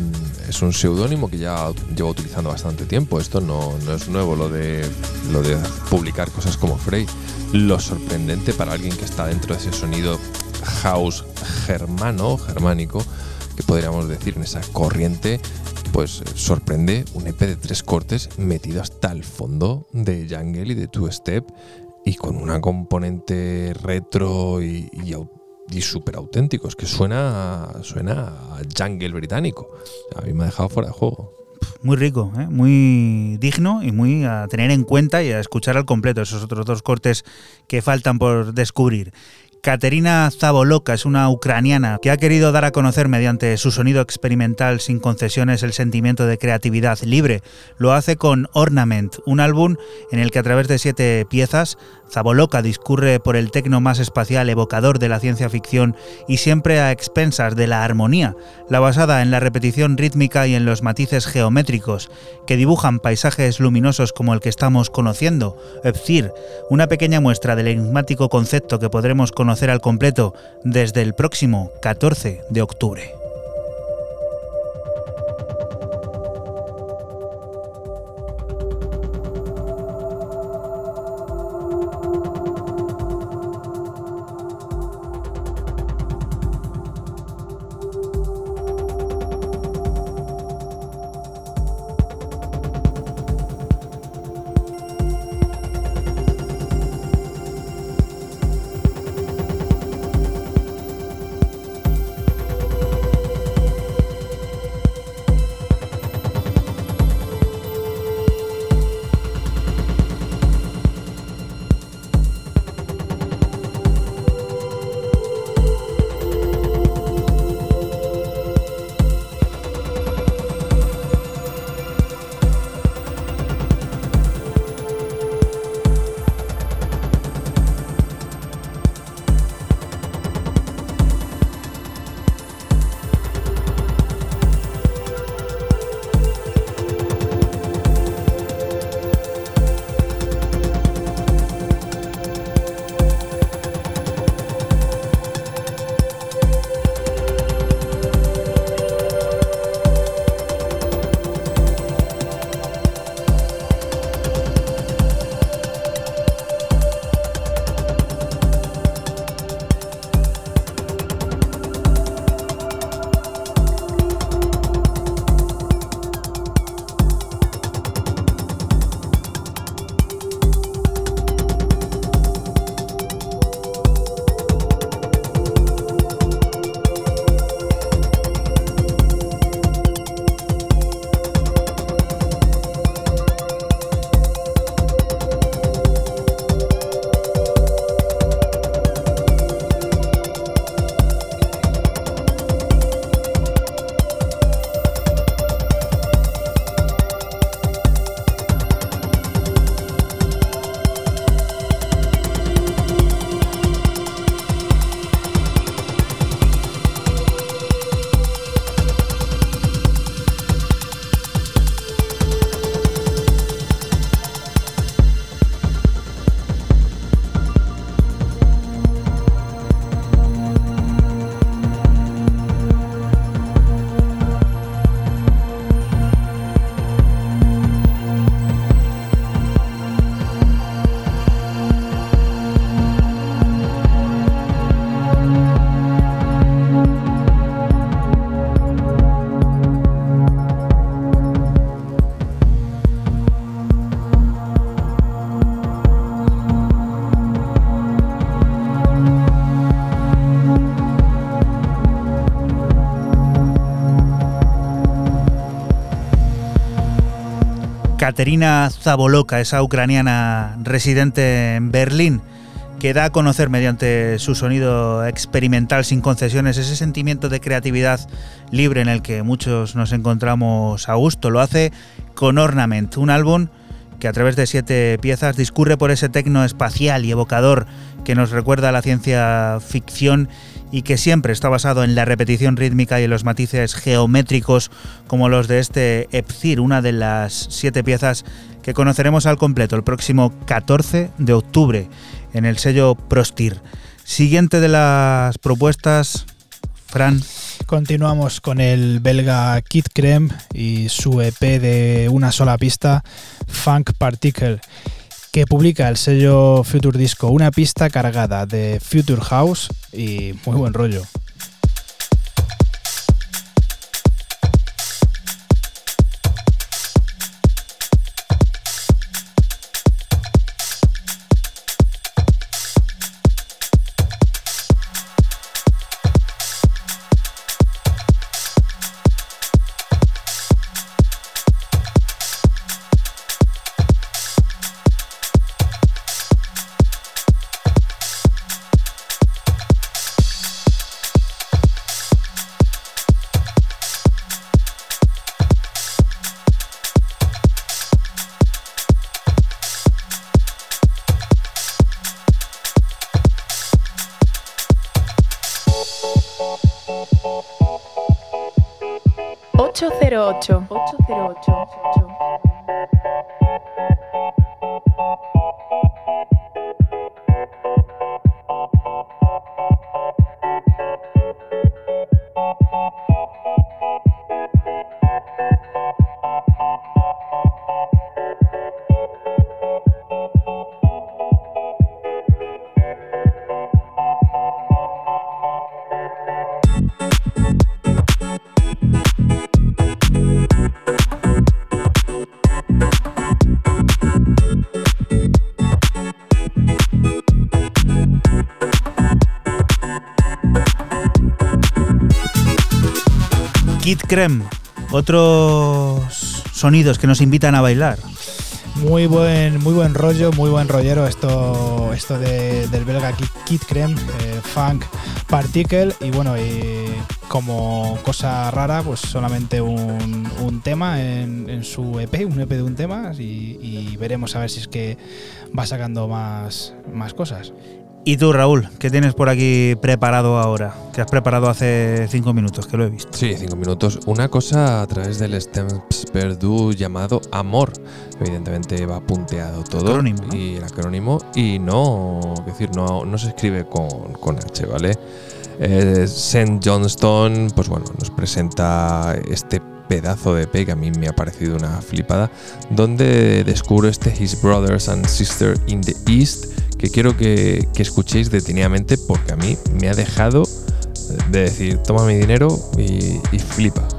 es un seudónimo que ya llevo utilizando bastante tiempo. Esto no, no es nuevo, lo de, lo de publicar cosas como Frey. Lo sorprendente para alguien que está dentro de ese sonido house germano, germánico, que podríamos decir en esa corriente, pues sorprende un EP de tres cortes metido hasta el fondo de Jungle y de Two Step y con una componente retro y, y, súper auténtico. Es que suena, suena a jungle británico. A mí me ha dejado fuera de juego. Muy rico, ¿eh? muy digno y muy a tener en cuenta y a escuchar al completo esos otros dos cortes que faltan por descubrir. Katerina Zaboloka es una ucraniana que ha querido dar a conocer mediante su sonido experimental sin concesiones el sentimiento de creatividad libre. Lo hace con Ornament, un álbum en el que a través de siete piezas Zaboloka discurre por el tecno más espacial evocador de la ciencia ficción y siempre a expensas de la armonía, la basada en la repetición rítmica y en los matices geométricos que dibujan paisajes luminosos como el que estamos conociendo, Epcir, una pequeña muestra del enigmático concepto que podremos conocer al completo desde el próximo 14 de octubre. Katerina Zaboloka, esa ucraniana residente en Berlín, que da a conocer mediante su sonido experimental sin concesiones ese sentimiento de creatividad libre en el que muchos nos encontramos a gusto. Lo hace con Ornament, un álbum que a través de siete piezas discurre por ese tecno espacial y evocador que nos recuerda a la ciencia ficción y que siempre está basado en la repetición rítmica y en los matices geométricos como los de este Epcir, una de las siete piezas que conoceremos al completo el próximo 14 de octubre en el sello Prostir. Siguiente de las propuestas, Fran. Continuamos con el belga Kid Creme y su EP de una sola pista, Funk Particle, que publica el sello Future Disco, una pista cargada de Future House y muy buen rollo. 808. 808. Kid Creme, otros sonidos que nos invitan a bailar. Muy buen, muy buen rollo, muy buen rollero esto, esto de- del belga Kid, Creme, eh, Funk Particle y bueno, y como cosa rara, pues solamente un, un tema en, en su EP, un EP de un tema y, y veremos a ver si es que va sacando más, más cosas. Y tú, Raúl, ¿qué tienes por aquí preparado ahora? Que has preparado hace cinco minutos, que lo he visto. Sí, cinco minutos. Una cosa a través del Stamps Perdue llamado Amor. Evidentemente va punteado todo. Acrónimo, ¿no? Y el acrónimo. Y no, es decir, no, no se escribe con, con H, ¿vale? Eh, St. Johnston, pues bueno, nos presenta este pedazo de EP a mí me ha parecido una flipada, donde descubro este His Brothers and Sisters in the East, que quiero que, que escuchéis detenidamente porque a mí me ha dejado de decir, toma mi dinero y flipa.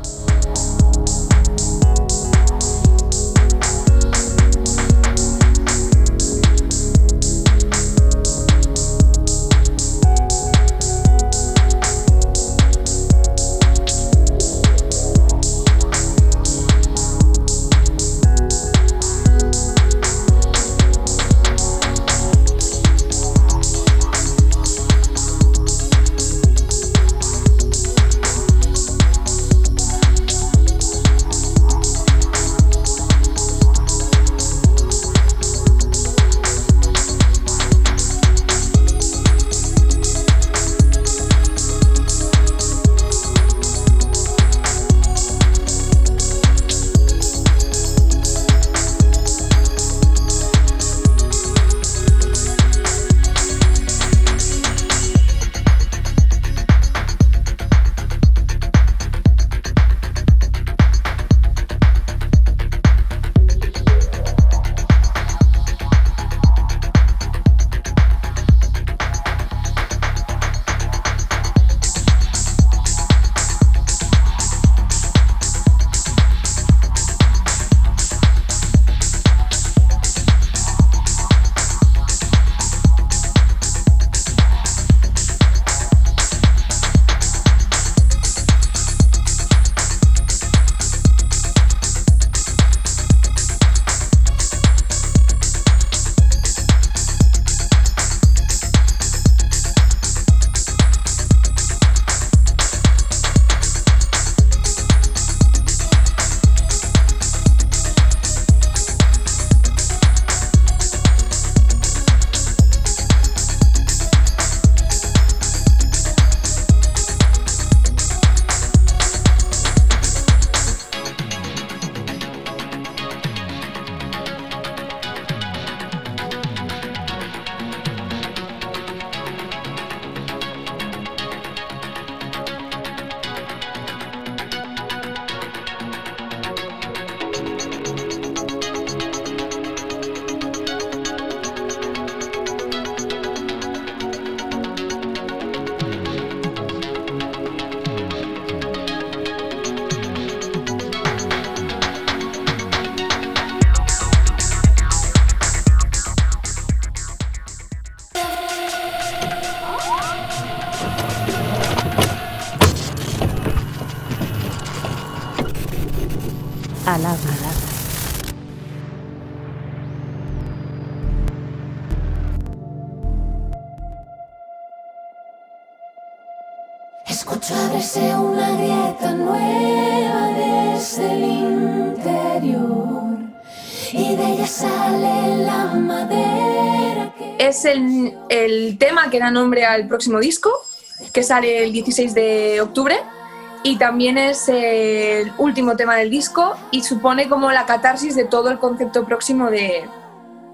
Nombre al próximo disco, que sale el 16 de octubre. y también es el último tema del disco y supone como la catarsis de todo el concepto próximo de,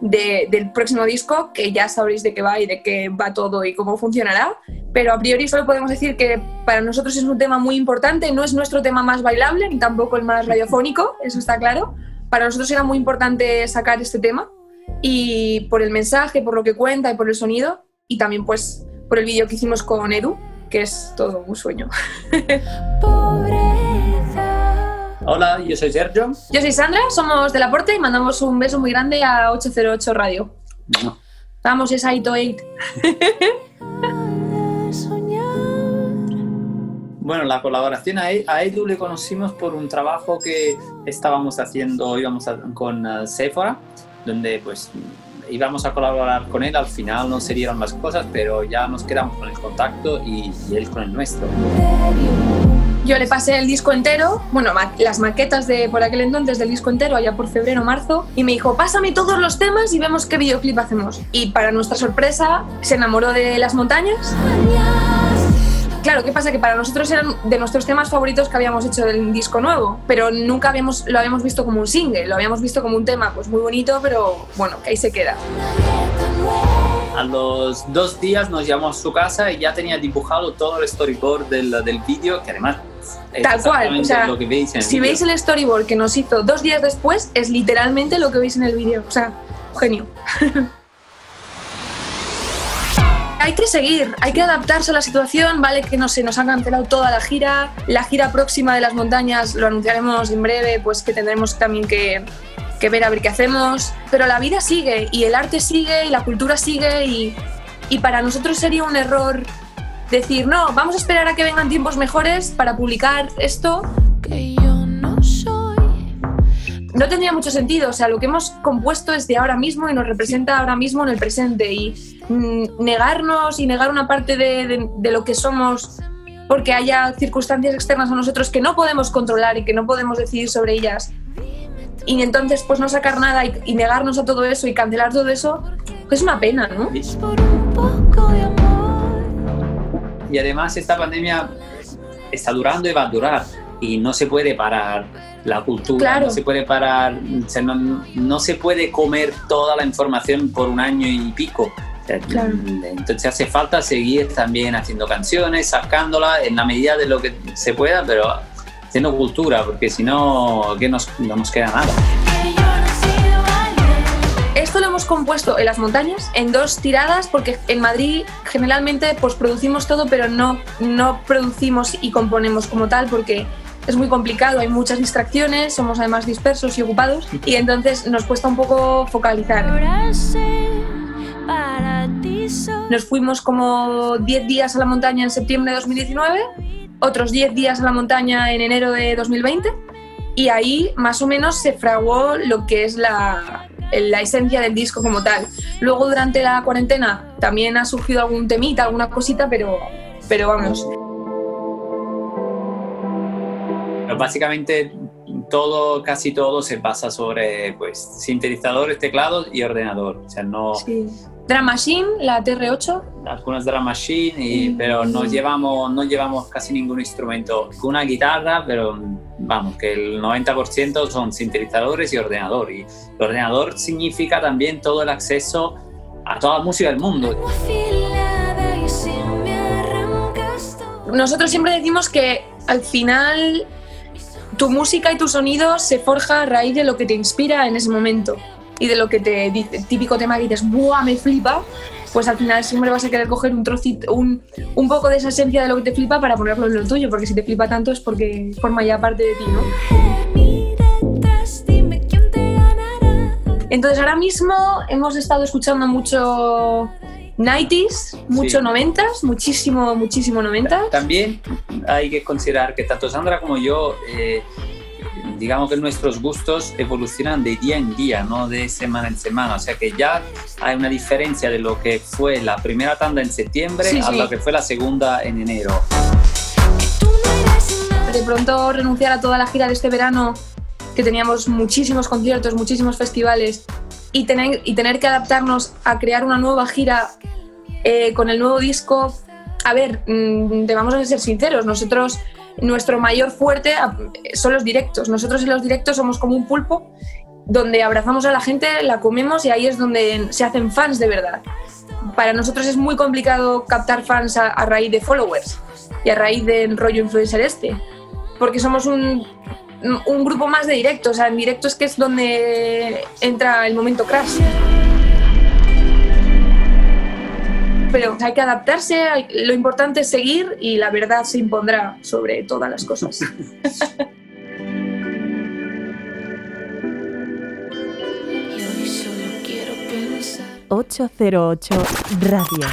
de- del próximo disco, que ya sabréis de qué va y de qué va todo y cómo funcionará. Pero a priori solo podemos decir que para nosotros es un tema muy importante, no es nuestro tema más bailable ni tampoco el más radiofónico, eso está claro. Para nosotros era muy importante sacar este tema y por el mensaje, por lo que cuenta y por el sonido y también pues por el vídeo que hicimos con Edu, que es todo un sueño. Hola, yo soy Sergio. Yo soy Sandra, somos del Aporte y mandamos un beso muy grande a 808 Radio. Vamos, es 808. Bueno, la colaboración a, E- a Edu le conocimos por un trabajo que estábamos haciendo, íbamos a- con eh, Sephora, donde pues íbamos a colaborar con él, al final no se dieron las cosas, pero ya nos quedamos con el contacto y, él con el nuestro. Yo le pasé el disco entero, bueno, las maquetas de por aquel entonces del disco entero, allá por febrero marzo, y me dijo, pásame todos los temas y vemos qué videoclip hacemos. Y para nuestra sorpresa, se enamoró de las montañas. Claro, ¿qué pasa? Que para nosotros eran de nuestros temas favoritos que habíamos hecho del disco nuevo, pero nunca habíamos, lo habíamos visto como un single, lo habíamos visto como un tema pues muy bonito, pero bueno, que ahí se queda. A los dos días nos llamó a su casa y ya tenía dibujado todo el storyboard del, del vídeo, que además es Tal cual, o sea, lo que veis en el si vídeo. veis el storyboard que nos hizo dos días después, es literalmente lo que veis en el vídeo. O sea, genio. hay que seguir, hay que adaptarse a la situación, vale que no se nos ha cancelado toda la gira, la gira próxima de las montañas lo anunciaremos en breve, pues que tendremos también que, que ver a ver qué hacemos, pero la vida sigue y el arte sigue y la cultura sigue y, y para nosotros sería un error decir, no, vamos a esperar a que vengan tiempos mejores para publicar esto. No tendría mucho sentido, o sea, lo que hemos compuesto es de ahora mismo y nos representa ahora mismo en el presente. Y mm, negarnos y negar una parte de, de- lo que somos porque haya circunstancias externas a nosotros que no podemos controlar y que no podemos decidir sobre ellas. Y entonces pues no sacar nada y, y negarnos a todo eso y cancelar todo eso, pues es una pena, ¿no? Y además esta pandemia está durando y va a durar y no se puede parar la cultura, Claro. no se puede parar, o sea, no, no se puede comer toda la información por un año y pico. O sea, Claro. Entonces hace falta seguir también haciendo canciones, sacándola en la medida de lo que se pueda, pero haciendo cultura, porque si no, ¿qué nos, no nos queda nada. Esto lo hemos compuesto en las montañas en dos tiradas porque en Madrid generalmente pues producimos todo pero no, no producimos y componemos como tal porque es muy complicado, hay muchas distracciones, somos además dispersos y ocupados y entonces nos cuesta un poco focalizar. Nos fuimos como 10 días a la montaña en septiembre de 2019, otros 10 días a la montaña en enero de 2020 y ahí más o menos se fraguó lo que es la, la esencia del disco como tal. Luego durante la cuarentena también ha surgido algún temita, alguna cosita, pero, pero vamos. Básicamente todo, casi todo se basa sobre pues, sintetizadores, teclados y ordenador. O sea, no Sí. Drum Machine, la TR8, algunas drum machine, y- pero no llevamos, no llevamos casi ningún instrumento. Una guitarra, pero vamos, que el 90% son sintetizadores y ordenador. Y el ordenador significa también todo el acceso a toda la música del mundo. nosotros siempre decimos que al final tu música y tu sonido se forja a raíz de lo que te inspira en ese momento y de lo que te dice. Típico tema que dices, ¡buah, me flipa! Pues al final siempre vas a querer coger un trocito, un, un poco de esa esencia de lo que te flipa para ponerlo en lo tuyo, porque si te flipa tanto es porque forma ya parte de ti, ¿no? Entonces ahora mismo hemos estado escuchando mucho 90s, mucho Sí. 90s, muchísimo, muchísimo 90s. También hay que considerar que tanto Sandra como yo, eh, digamos que nuestros gustos evolucionan de día en día, no de semana en semana. O sea que ya hay una diferencia de lo que fue la primera tanda en septiembre Sí, a sí. lo que fue la segunda en enero. de pronto renunciar a toda la gira de este verano, que teníamos muchísimos conciertos, muchísimos festivales, y tener, y tener que adaptarnos a crear una nueva gira eh, con el nuevo disco. A ver, mm, te vamos a ser sinceros, nosotros nuestro mayor fuerte son los directos. Nosotros en los directos somos como un pulpo donde abrazamos a la gente, la comemos y ahí es donde se hacen fans de verdad. Para nosotros es muy complicado captar fans a, raíz de followers y a raíz del rollo influencer este, porque somos un, un grupo más de directos, o sea, en directo es que es donde entra el momento crash. Pero hay que adaptarse, hay- lo importante es seguir y la verdad se impondrá sobre todas las cosas. 808 Radio.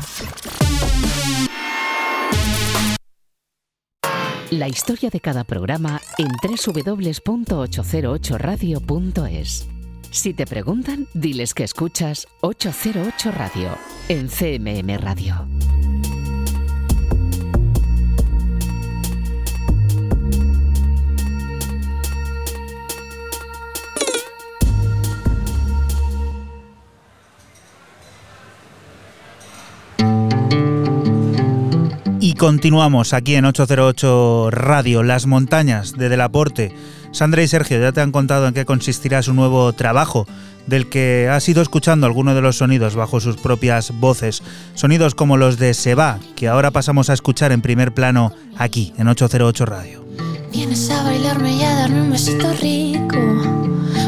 La historia de cada programa en www.808radio.es. Si te preguntan, diles que escuchas 808 Radio en CMM Radio. Y continuamos aquí en 808 Radio, Las Montañas de Delaporte. Sandra y Sergio ya te han contado en qué consistirá su nuevo trabajo, del que has ido escuchando algunos de los sonidos bajo sus propias voces. Sonidos como los de Seba, que ahora pasamos a escuchar en primer plano aquí en 808 Radio. Vienes a bailarme y a darme un besito rico.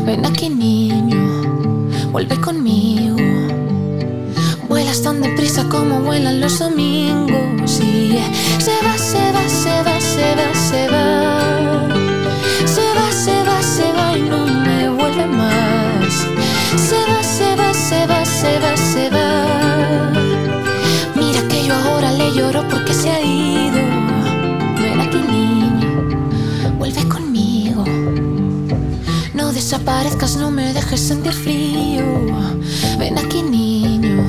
Ven aquí, niño, vuelve conmigo. Vuelas tan deprisa como vuelan los domingos. Y se va, se va, se va, se va, se va. Se va, se va, se va. Mira que yo ahora le lloro porque se ha ido. Ven aquí, niño, vuelve conmigo. No desaparezcas, no me dejes sentir frío. Ven aquí, niño,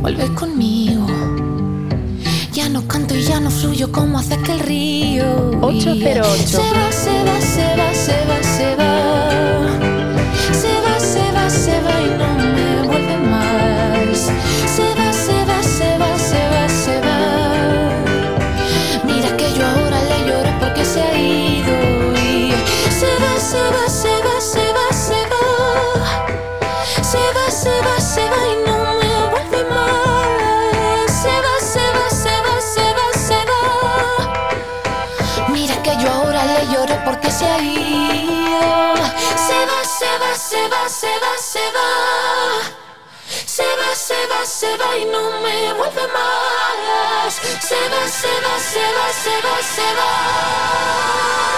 vuelve conmigo. Ya no canto y ya no fluyo como hace aquel río. 808. Se va, se va, se va, se va, se va. Se va, se va, se va y no se ha ido. Se va, se va, se va, se va, se va. Se va, se va, se va y no me vuelve más. Se va, se va, se va, se va, se va.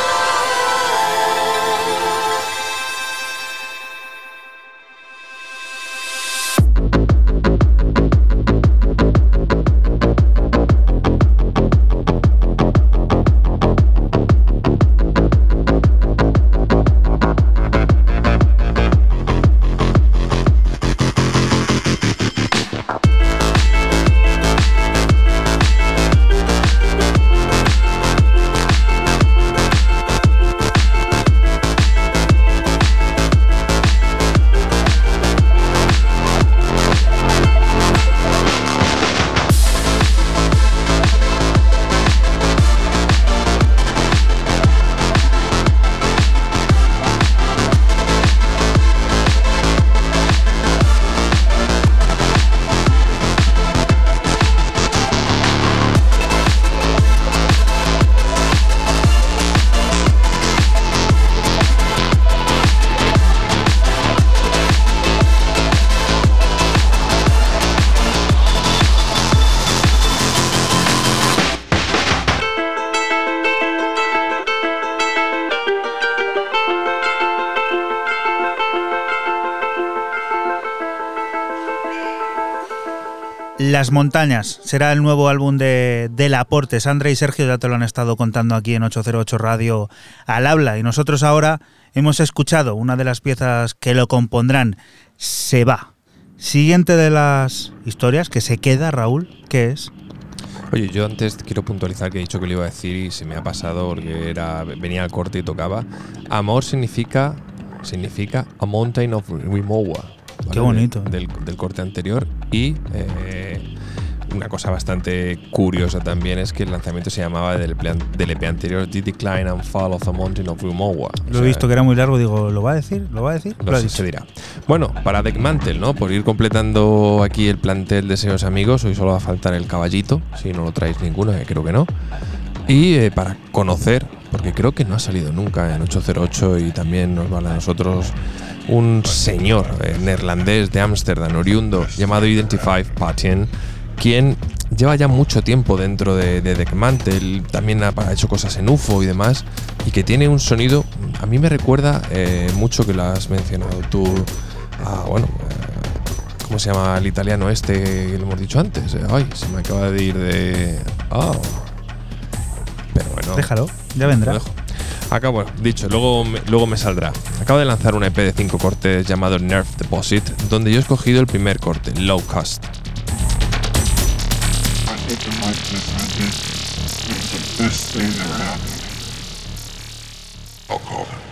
Las montañas será el nuevo álbum de Del Aporte. Sandra y Sergio ya te lo han estado contando aquí en 808 Radio al habla. Y nosotros ahora hemos escuchado una de las piezas que lo compondrán. Se va. Siguiente de las historias que se queda, Raúl, ¿qué es? Oye, yo antes quiero puntualizar que he dicho que lo iba a decir y se me ha pasado porque era venía al corte y tocaba. Amor significa significa A Mountain of Rimowa. ¿vale? Qué bonito. Del, del corte anterior y eh, una cosa bastante curiosa también es que el lanzamiento se llamaba del, plan- del EP anterior The Decline and Fall of the Mountain of Rumowa. Lo he visto que era muy largo, digo, ¿lo va a decir? ¿Lo va a decir? Lo ha dicho. se dirá. Bueno, para Deckmantel, ¿no? Por ir completando aquí el plantel de señores amigos, hoy solo va a faltar el caballito, si no lo traéis ninguno, que creo que no. Y eh, para conocer, porque creo que no ha salido nunca en 808 y también nos vale a nosotros un señor eh, neerlandés de Ámsterdam, oriundo, llamado Identify Patien, quien lleva ya mucho tiempo dentro de, de Deckmantel, también ha, ha hecho cosas en UFO y demás, y que tiene un sonido, a mí me recuerda eh, mucho que lo has mencionado tú, a, bueno, eh, ¿cómo se llama el italiano este que lo hemos dicho antes? Eh, ay, se me acaba de ir de... Oh. Pero bueno. Déjalo, ya vendrá. Lo dejo. Acá, bueno, dicho, luego me, luego me saldrá. Acabo de lanzar un EP de 5 cortes llamado Nerf Deposit, donde yo he escogido el primer corte, Low Cost. this magic the best thing that ever happened. I'll call them.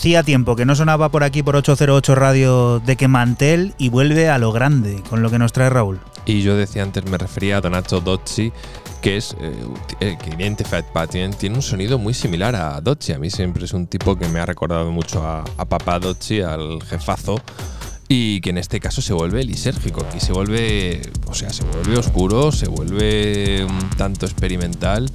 Hacía tiempo que no sonaba por aquí por 808 Radio de que Mantel y vuelve a lo grande con lo que nos trae Raúl. Y yo decía antes, me refería a Donato Dozzi, que es eh, el cliente Fat Patient, tiene un sonido muy similar a Dozzi. A mí siempre es un tipo que me ha recordado mucho a, a papá Dozzi, al jefazo, y que en este caso se vuelve lisérgico. Aquí se vuelve, o sea, se vuelve oscuro, se vuelve un tanto experimental.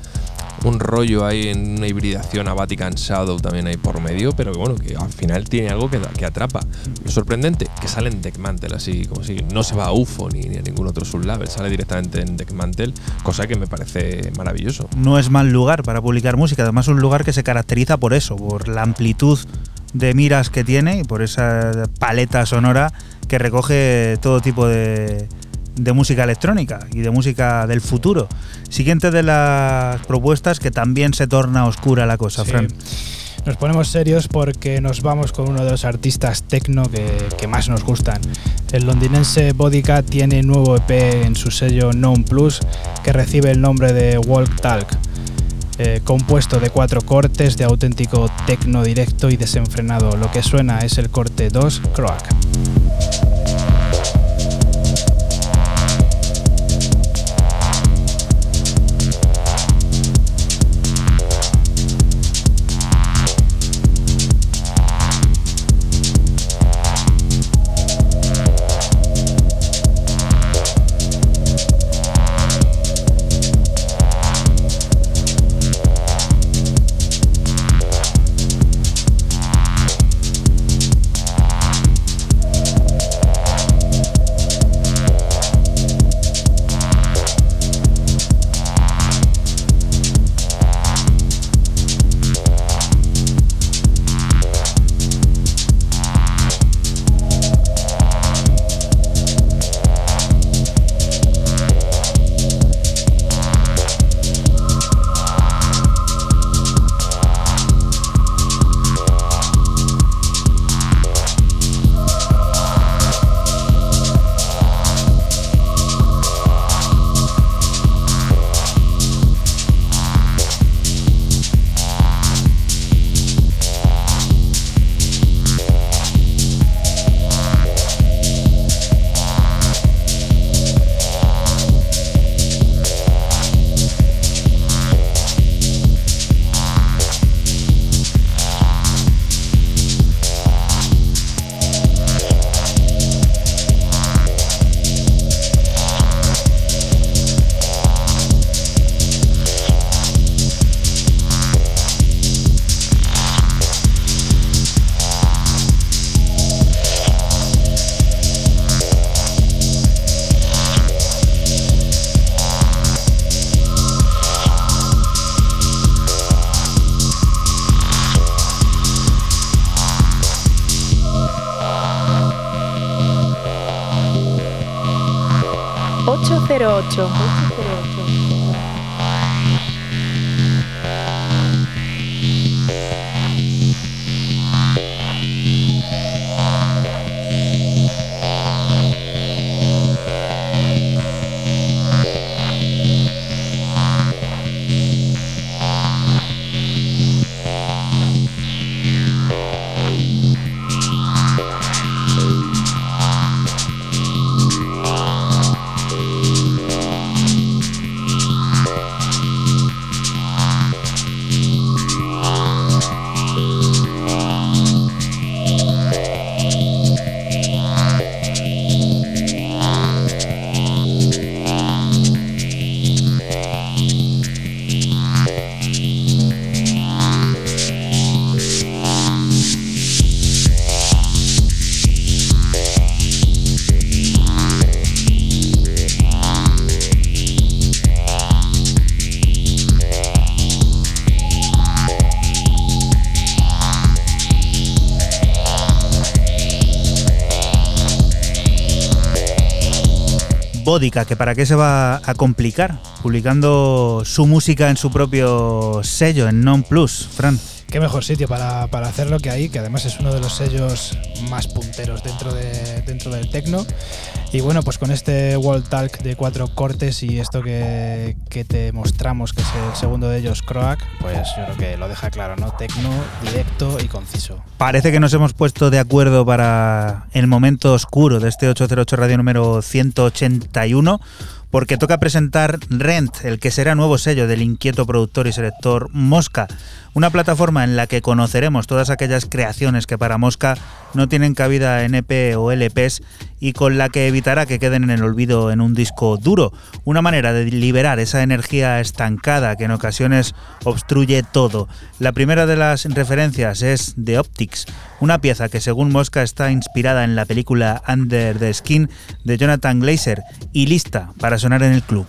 Un rollo ahí en una hibridación a Vatican Shadow también hay por medio, pero que bueno, que al final tiene algo que, que atrapa. Lo sorprendente, que sale en Deckmantel, así como si no se va a UFO ni, ni a ningún otro sublabel, sale directamente en Deckmantel, cosa que me parece maravilloso. No es mal lugar para publicar música, además es un lugar que se caracteriza por eso, por la amplitud de miras que tiene y por esa paleta sonora que recoge todo tipo de, de música electrónica y de música del futuro. Siguiente de las propuestas que también se torna oscura la cosa, Sí. Fran. Nos ponemos serios porque nos vamos con uno de los artistas techno que, que más nos gustan. El londinense Bodycat tiene nuevo EP en su sello Non Plus que recibe el nombre de Walk Talk, eh, compuesto de cuatro cortes de auténtico techno directo y desenfrenado. Lo que suena es el corte 2 Croak. Que para qué se va a complicar, publicando su música en su propio sello, en Non Plus, Fran. Qué mejor sitio para, para hacerlo que ahí, que además es uno de los sellos más punteros dentro, de, dentro del techno. Y bueno, pues con este World Talk de cuatro cortes y esto que, que te mostramos, que es el segundo de ellos, Croak, pues yo creo que lo deja claro, ¿no? Tecno, directo y conciso. Parece que nos hemos puesto de acuerdo para el momento oscuro de este 808 Radio número 181, porque toca presentar Rent, el que será nuevo sello del inquieto productor y selector Mosca, una plataforma en la que conoceremos todas aquellas creaciones que para Mosca no tienen cabida en EP o LPs y con la que evitará que queden en el olvido en un disco duro, una manera de liberar esa energía estancada que en ocasiones obstruye todo. La primera de las referencias es The Optics, una pieza que según Mosca está inspirada en la película Under the Skin de Jonathan Glazer y lista para sonar en el club.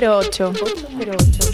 808.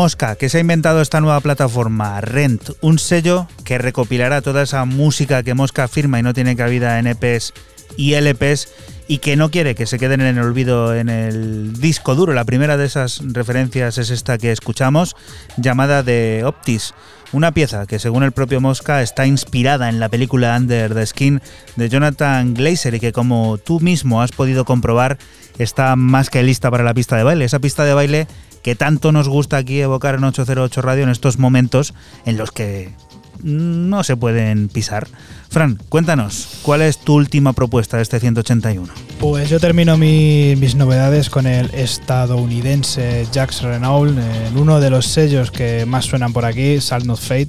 Mosca, que se ha inventado esta nueva plataforma, Rent, un sello que recopilará toda esa música que Mosca firma y no tiene cabida en EPs y LPs y que no quiere que se queden en el olvido en el disco duro. La primera de esas referencias es esta que escuchamos, llamada de Optis, una pieza que según el propio Mosca está inspirada en la película Under the Skin de Jonathan Glazer y que como tú mismo has podido comprobar está más que lista para la pista de baile. Esa pista de baile que tanto nos gusta aquí evocar en 808 Radio en estos momentos en los que no se pueden pisar. Fran, cuéntanos, ¿cuál es tu última propuesta de este 181? Pues yo termino mi- mis novedades con el estadounidense Jax Renault en uno de los sellos que más suenan por aquí, Salt Not Fate,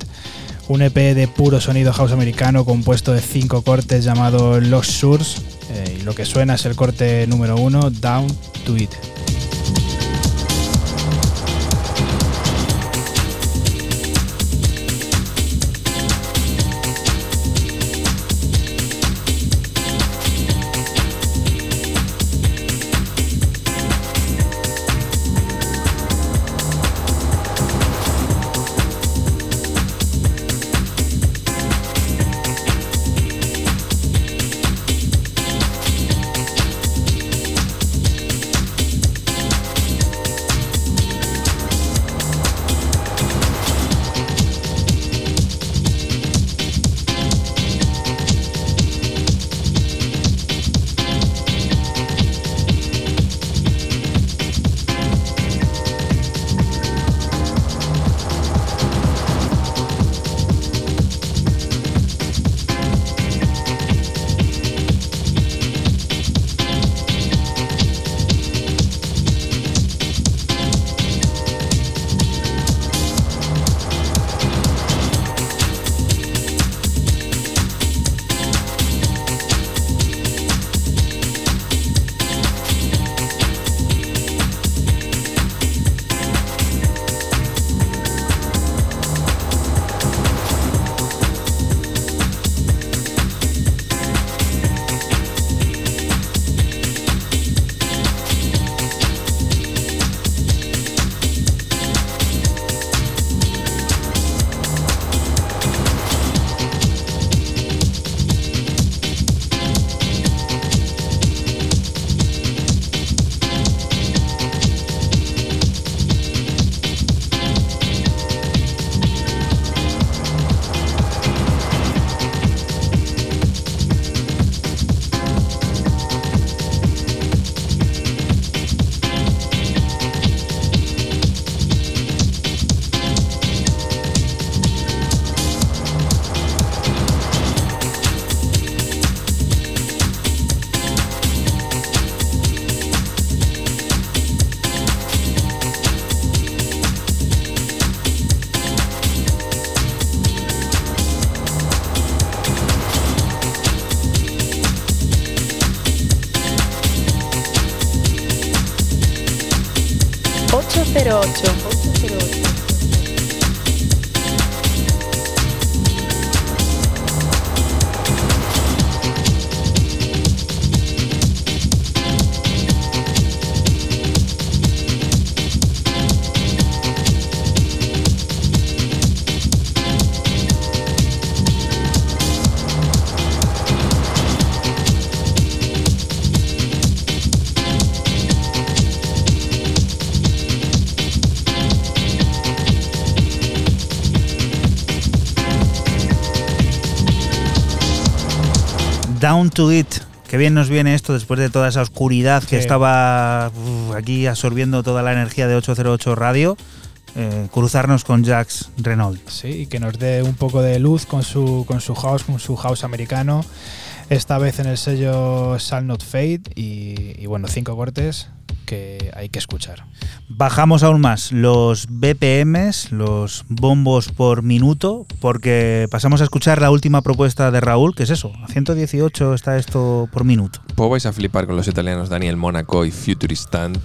un EP de puro sonido house americano compuesto de cinco cortes llamado Los Shores eh, y lo que suena es el corte número uno, Down to It. Down to It. Qué bien nos viene esto después de toda esa oscuridad que estaba uf, aquí absorbiendo toda la energía de 808 Radio. eh, cruzarnos con Jax Renault. Sí, y que nos dé un poco de luz con su, con su house, con su house americano. Esta vez en el sello Shall Not Fade. Y, y bueno, cinco cortes que hay que escuchar. Bajamos aún más los BPMs, los bombos por minuto, porque pasamos a escuchar la última propuesta de Raúl, que es eso, a 118 está esto por minuto. Pues vais a flipar con los italianos Daniel Mónaco y Futuristant,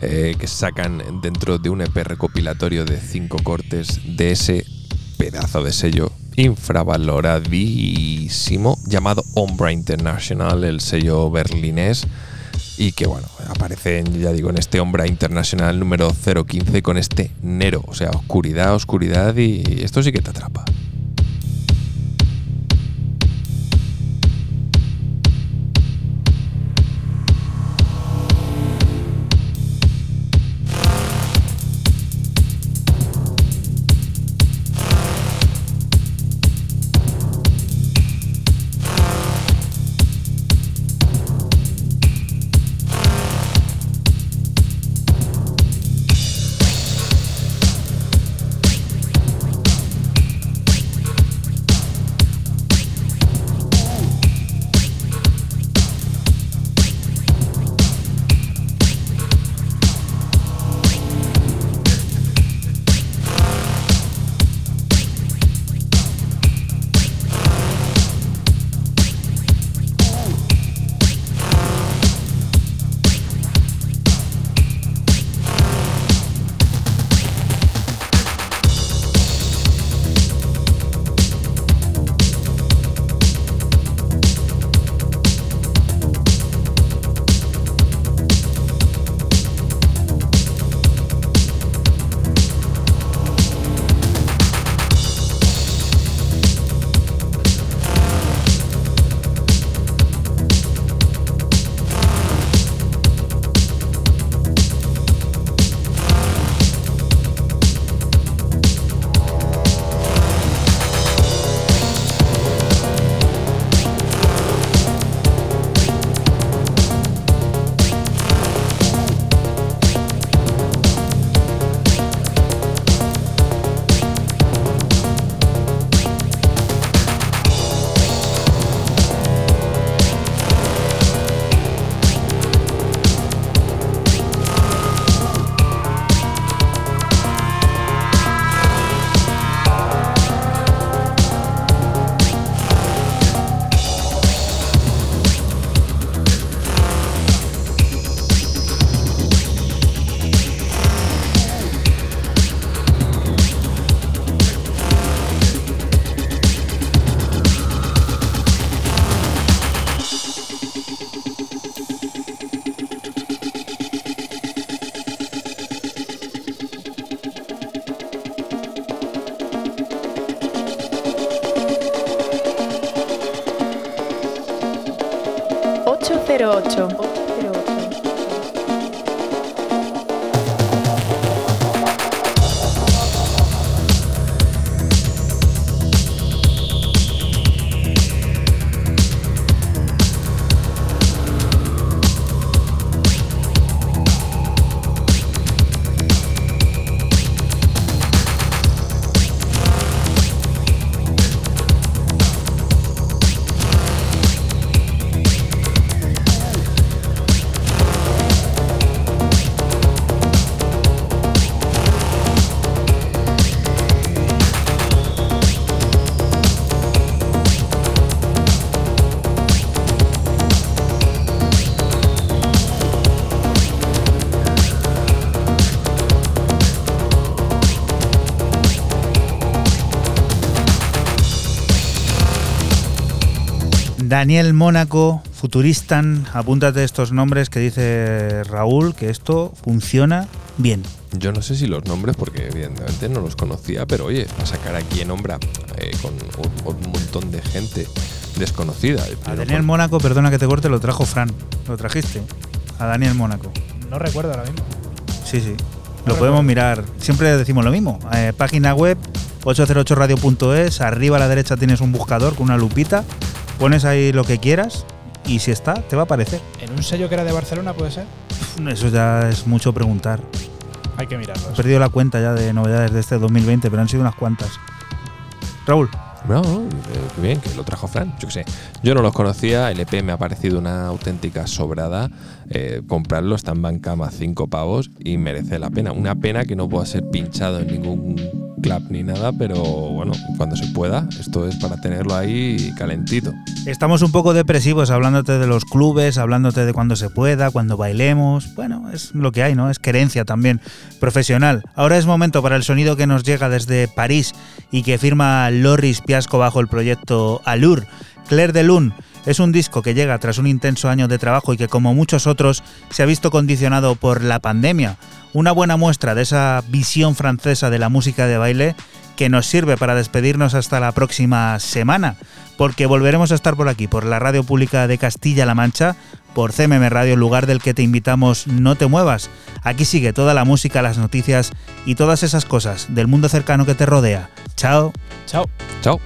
eh, que sacan dentro de un EP recopilatorio de cinco cortes de ese pedazo de sello infravaloradísimo llamado Ombra International, el sello berlinés, y que bueno, aparecen, ya digo, en este Ombra International número 015 con este Nero, o sea, oscuridad, oscuridad, y esto sí que te atrapa. Daniel Mónaco, Futuristan, apúntate estos nombres que dice Raúl, que esto funciona bien. Yo no sé si los nombres, porque evidentemente no los conocía, pero oye, a sacar aquí en Ombra eh, con un, un montón de gente desconocida. A Daniel con- Mónaco, perdona que te corte, lo trajo Fran. Lo trajiste. A Daniel Mónaco. No recuerdo ahora mismo. Sí, sí. Lo podemos mirar. Siempre decimos lo mismo. Eh, página web 808radio.es. Arriba a la derecha tienes un buscador con una lupita. Pones ahí lo que quieras y si está, te va a aparecer. ¿En un sello que era de Barcelona puede ser? Eso ya es mucho preguntar. Hay que mirarlo. He perdido la cuenta ya de novedades de este 2020, pero han sido unas cuantas. Raúl, No, no, eh, qué bien, que lo trajo Fran, yo qué sé. Yo no los conocía, el EP me ha parecido una auténtica sobrada. Eh, comprarlo está en Bancama 5 pavos y merece la pena. Una pena que no pueda ser pinchado en ningún ni nada, pero bueno, cuando se pueda, esto es para tenerlo ahí calentito. Estamos un poco depresivos hablándote de los clubes, hablándote de cuando se pueda, cuando bailemos. Bueno, es lo que hay, ¿no? Es querencia también profesional. Ahora es momento para el sonido que nos llega desde París y que firma Loris Piasco bajo el proyecto Allure. Claire de Lune es un disco que llega tras un intenso año de trabajo y que como muchos otros se ha visto condicionado por la pandemia. Una buena muestra de esa visión francesa de la música de baile que nos sirve para despedirnos hasta la próxima semana, porque volveremos a estar por aquí, por la radio pública de Castilla-La Mancha, por CMM Radio, lugar del que te invitamos No te muevas. Aquí sigue toda la música, las noticias y todas esas cosas del mundo cercano que te rodea. Chao. Chao. Chao.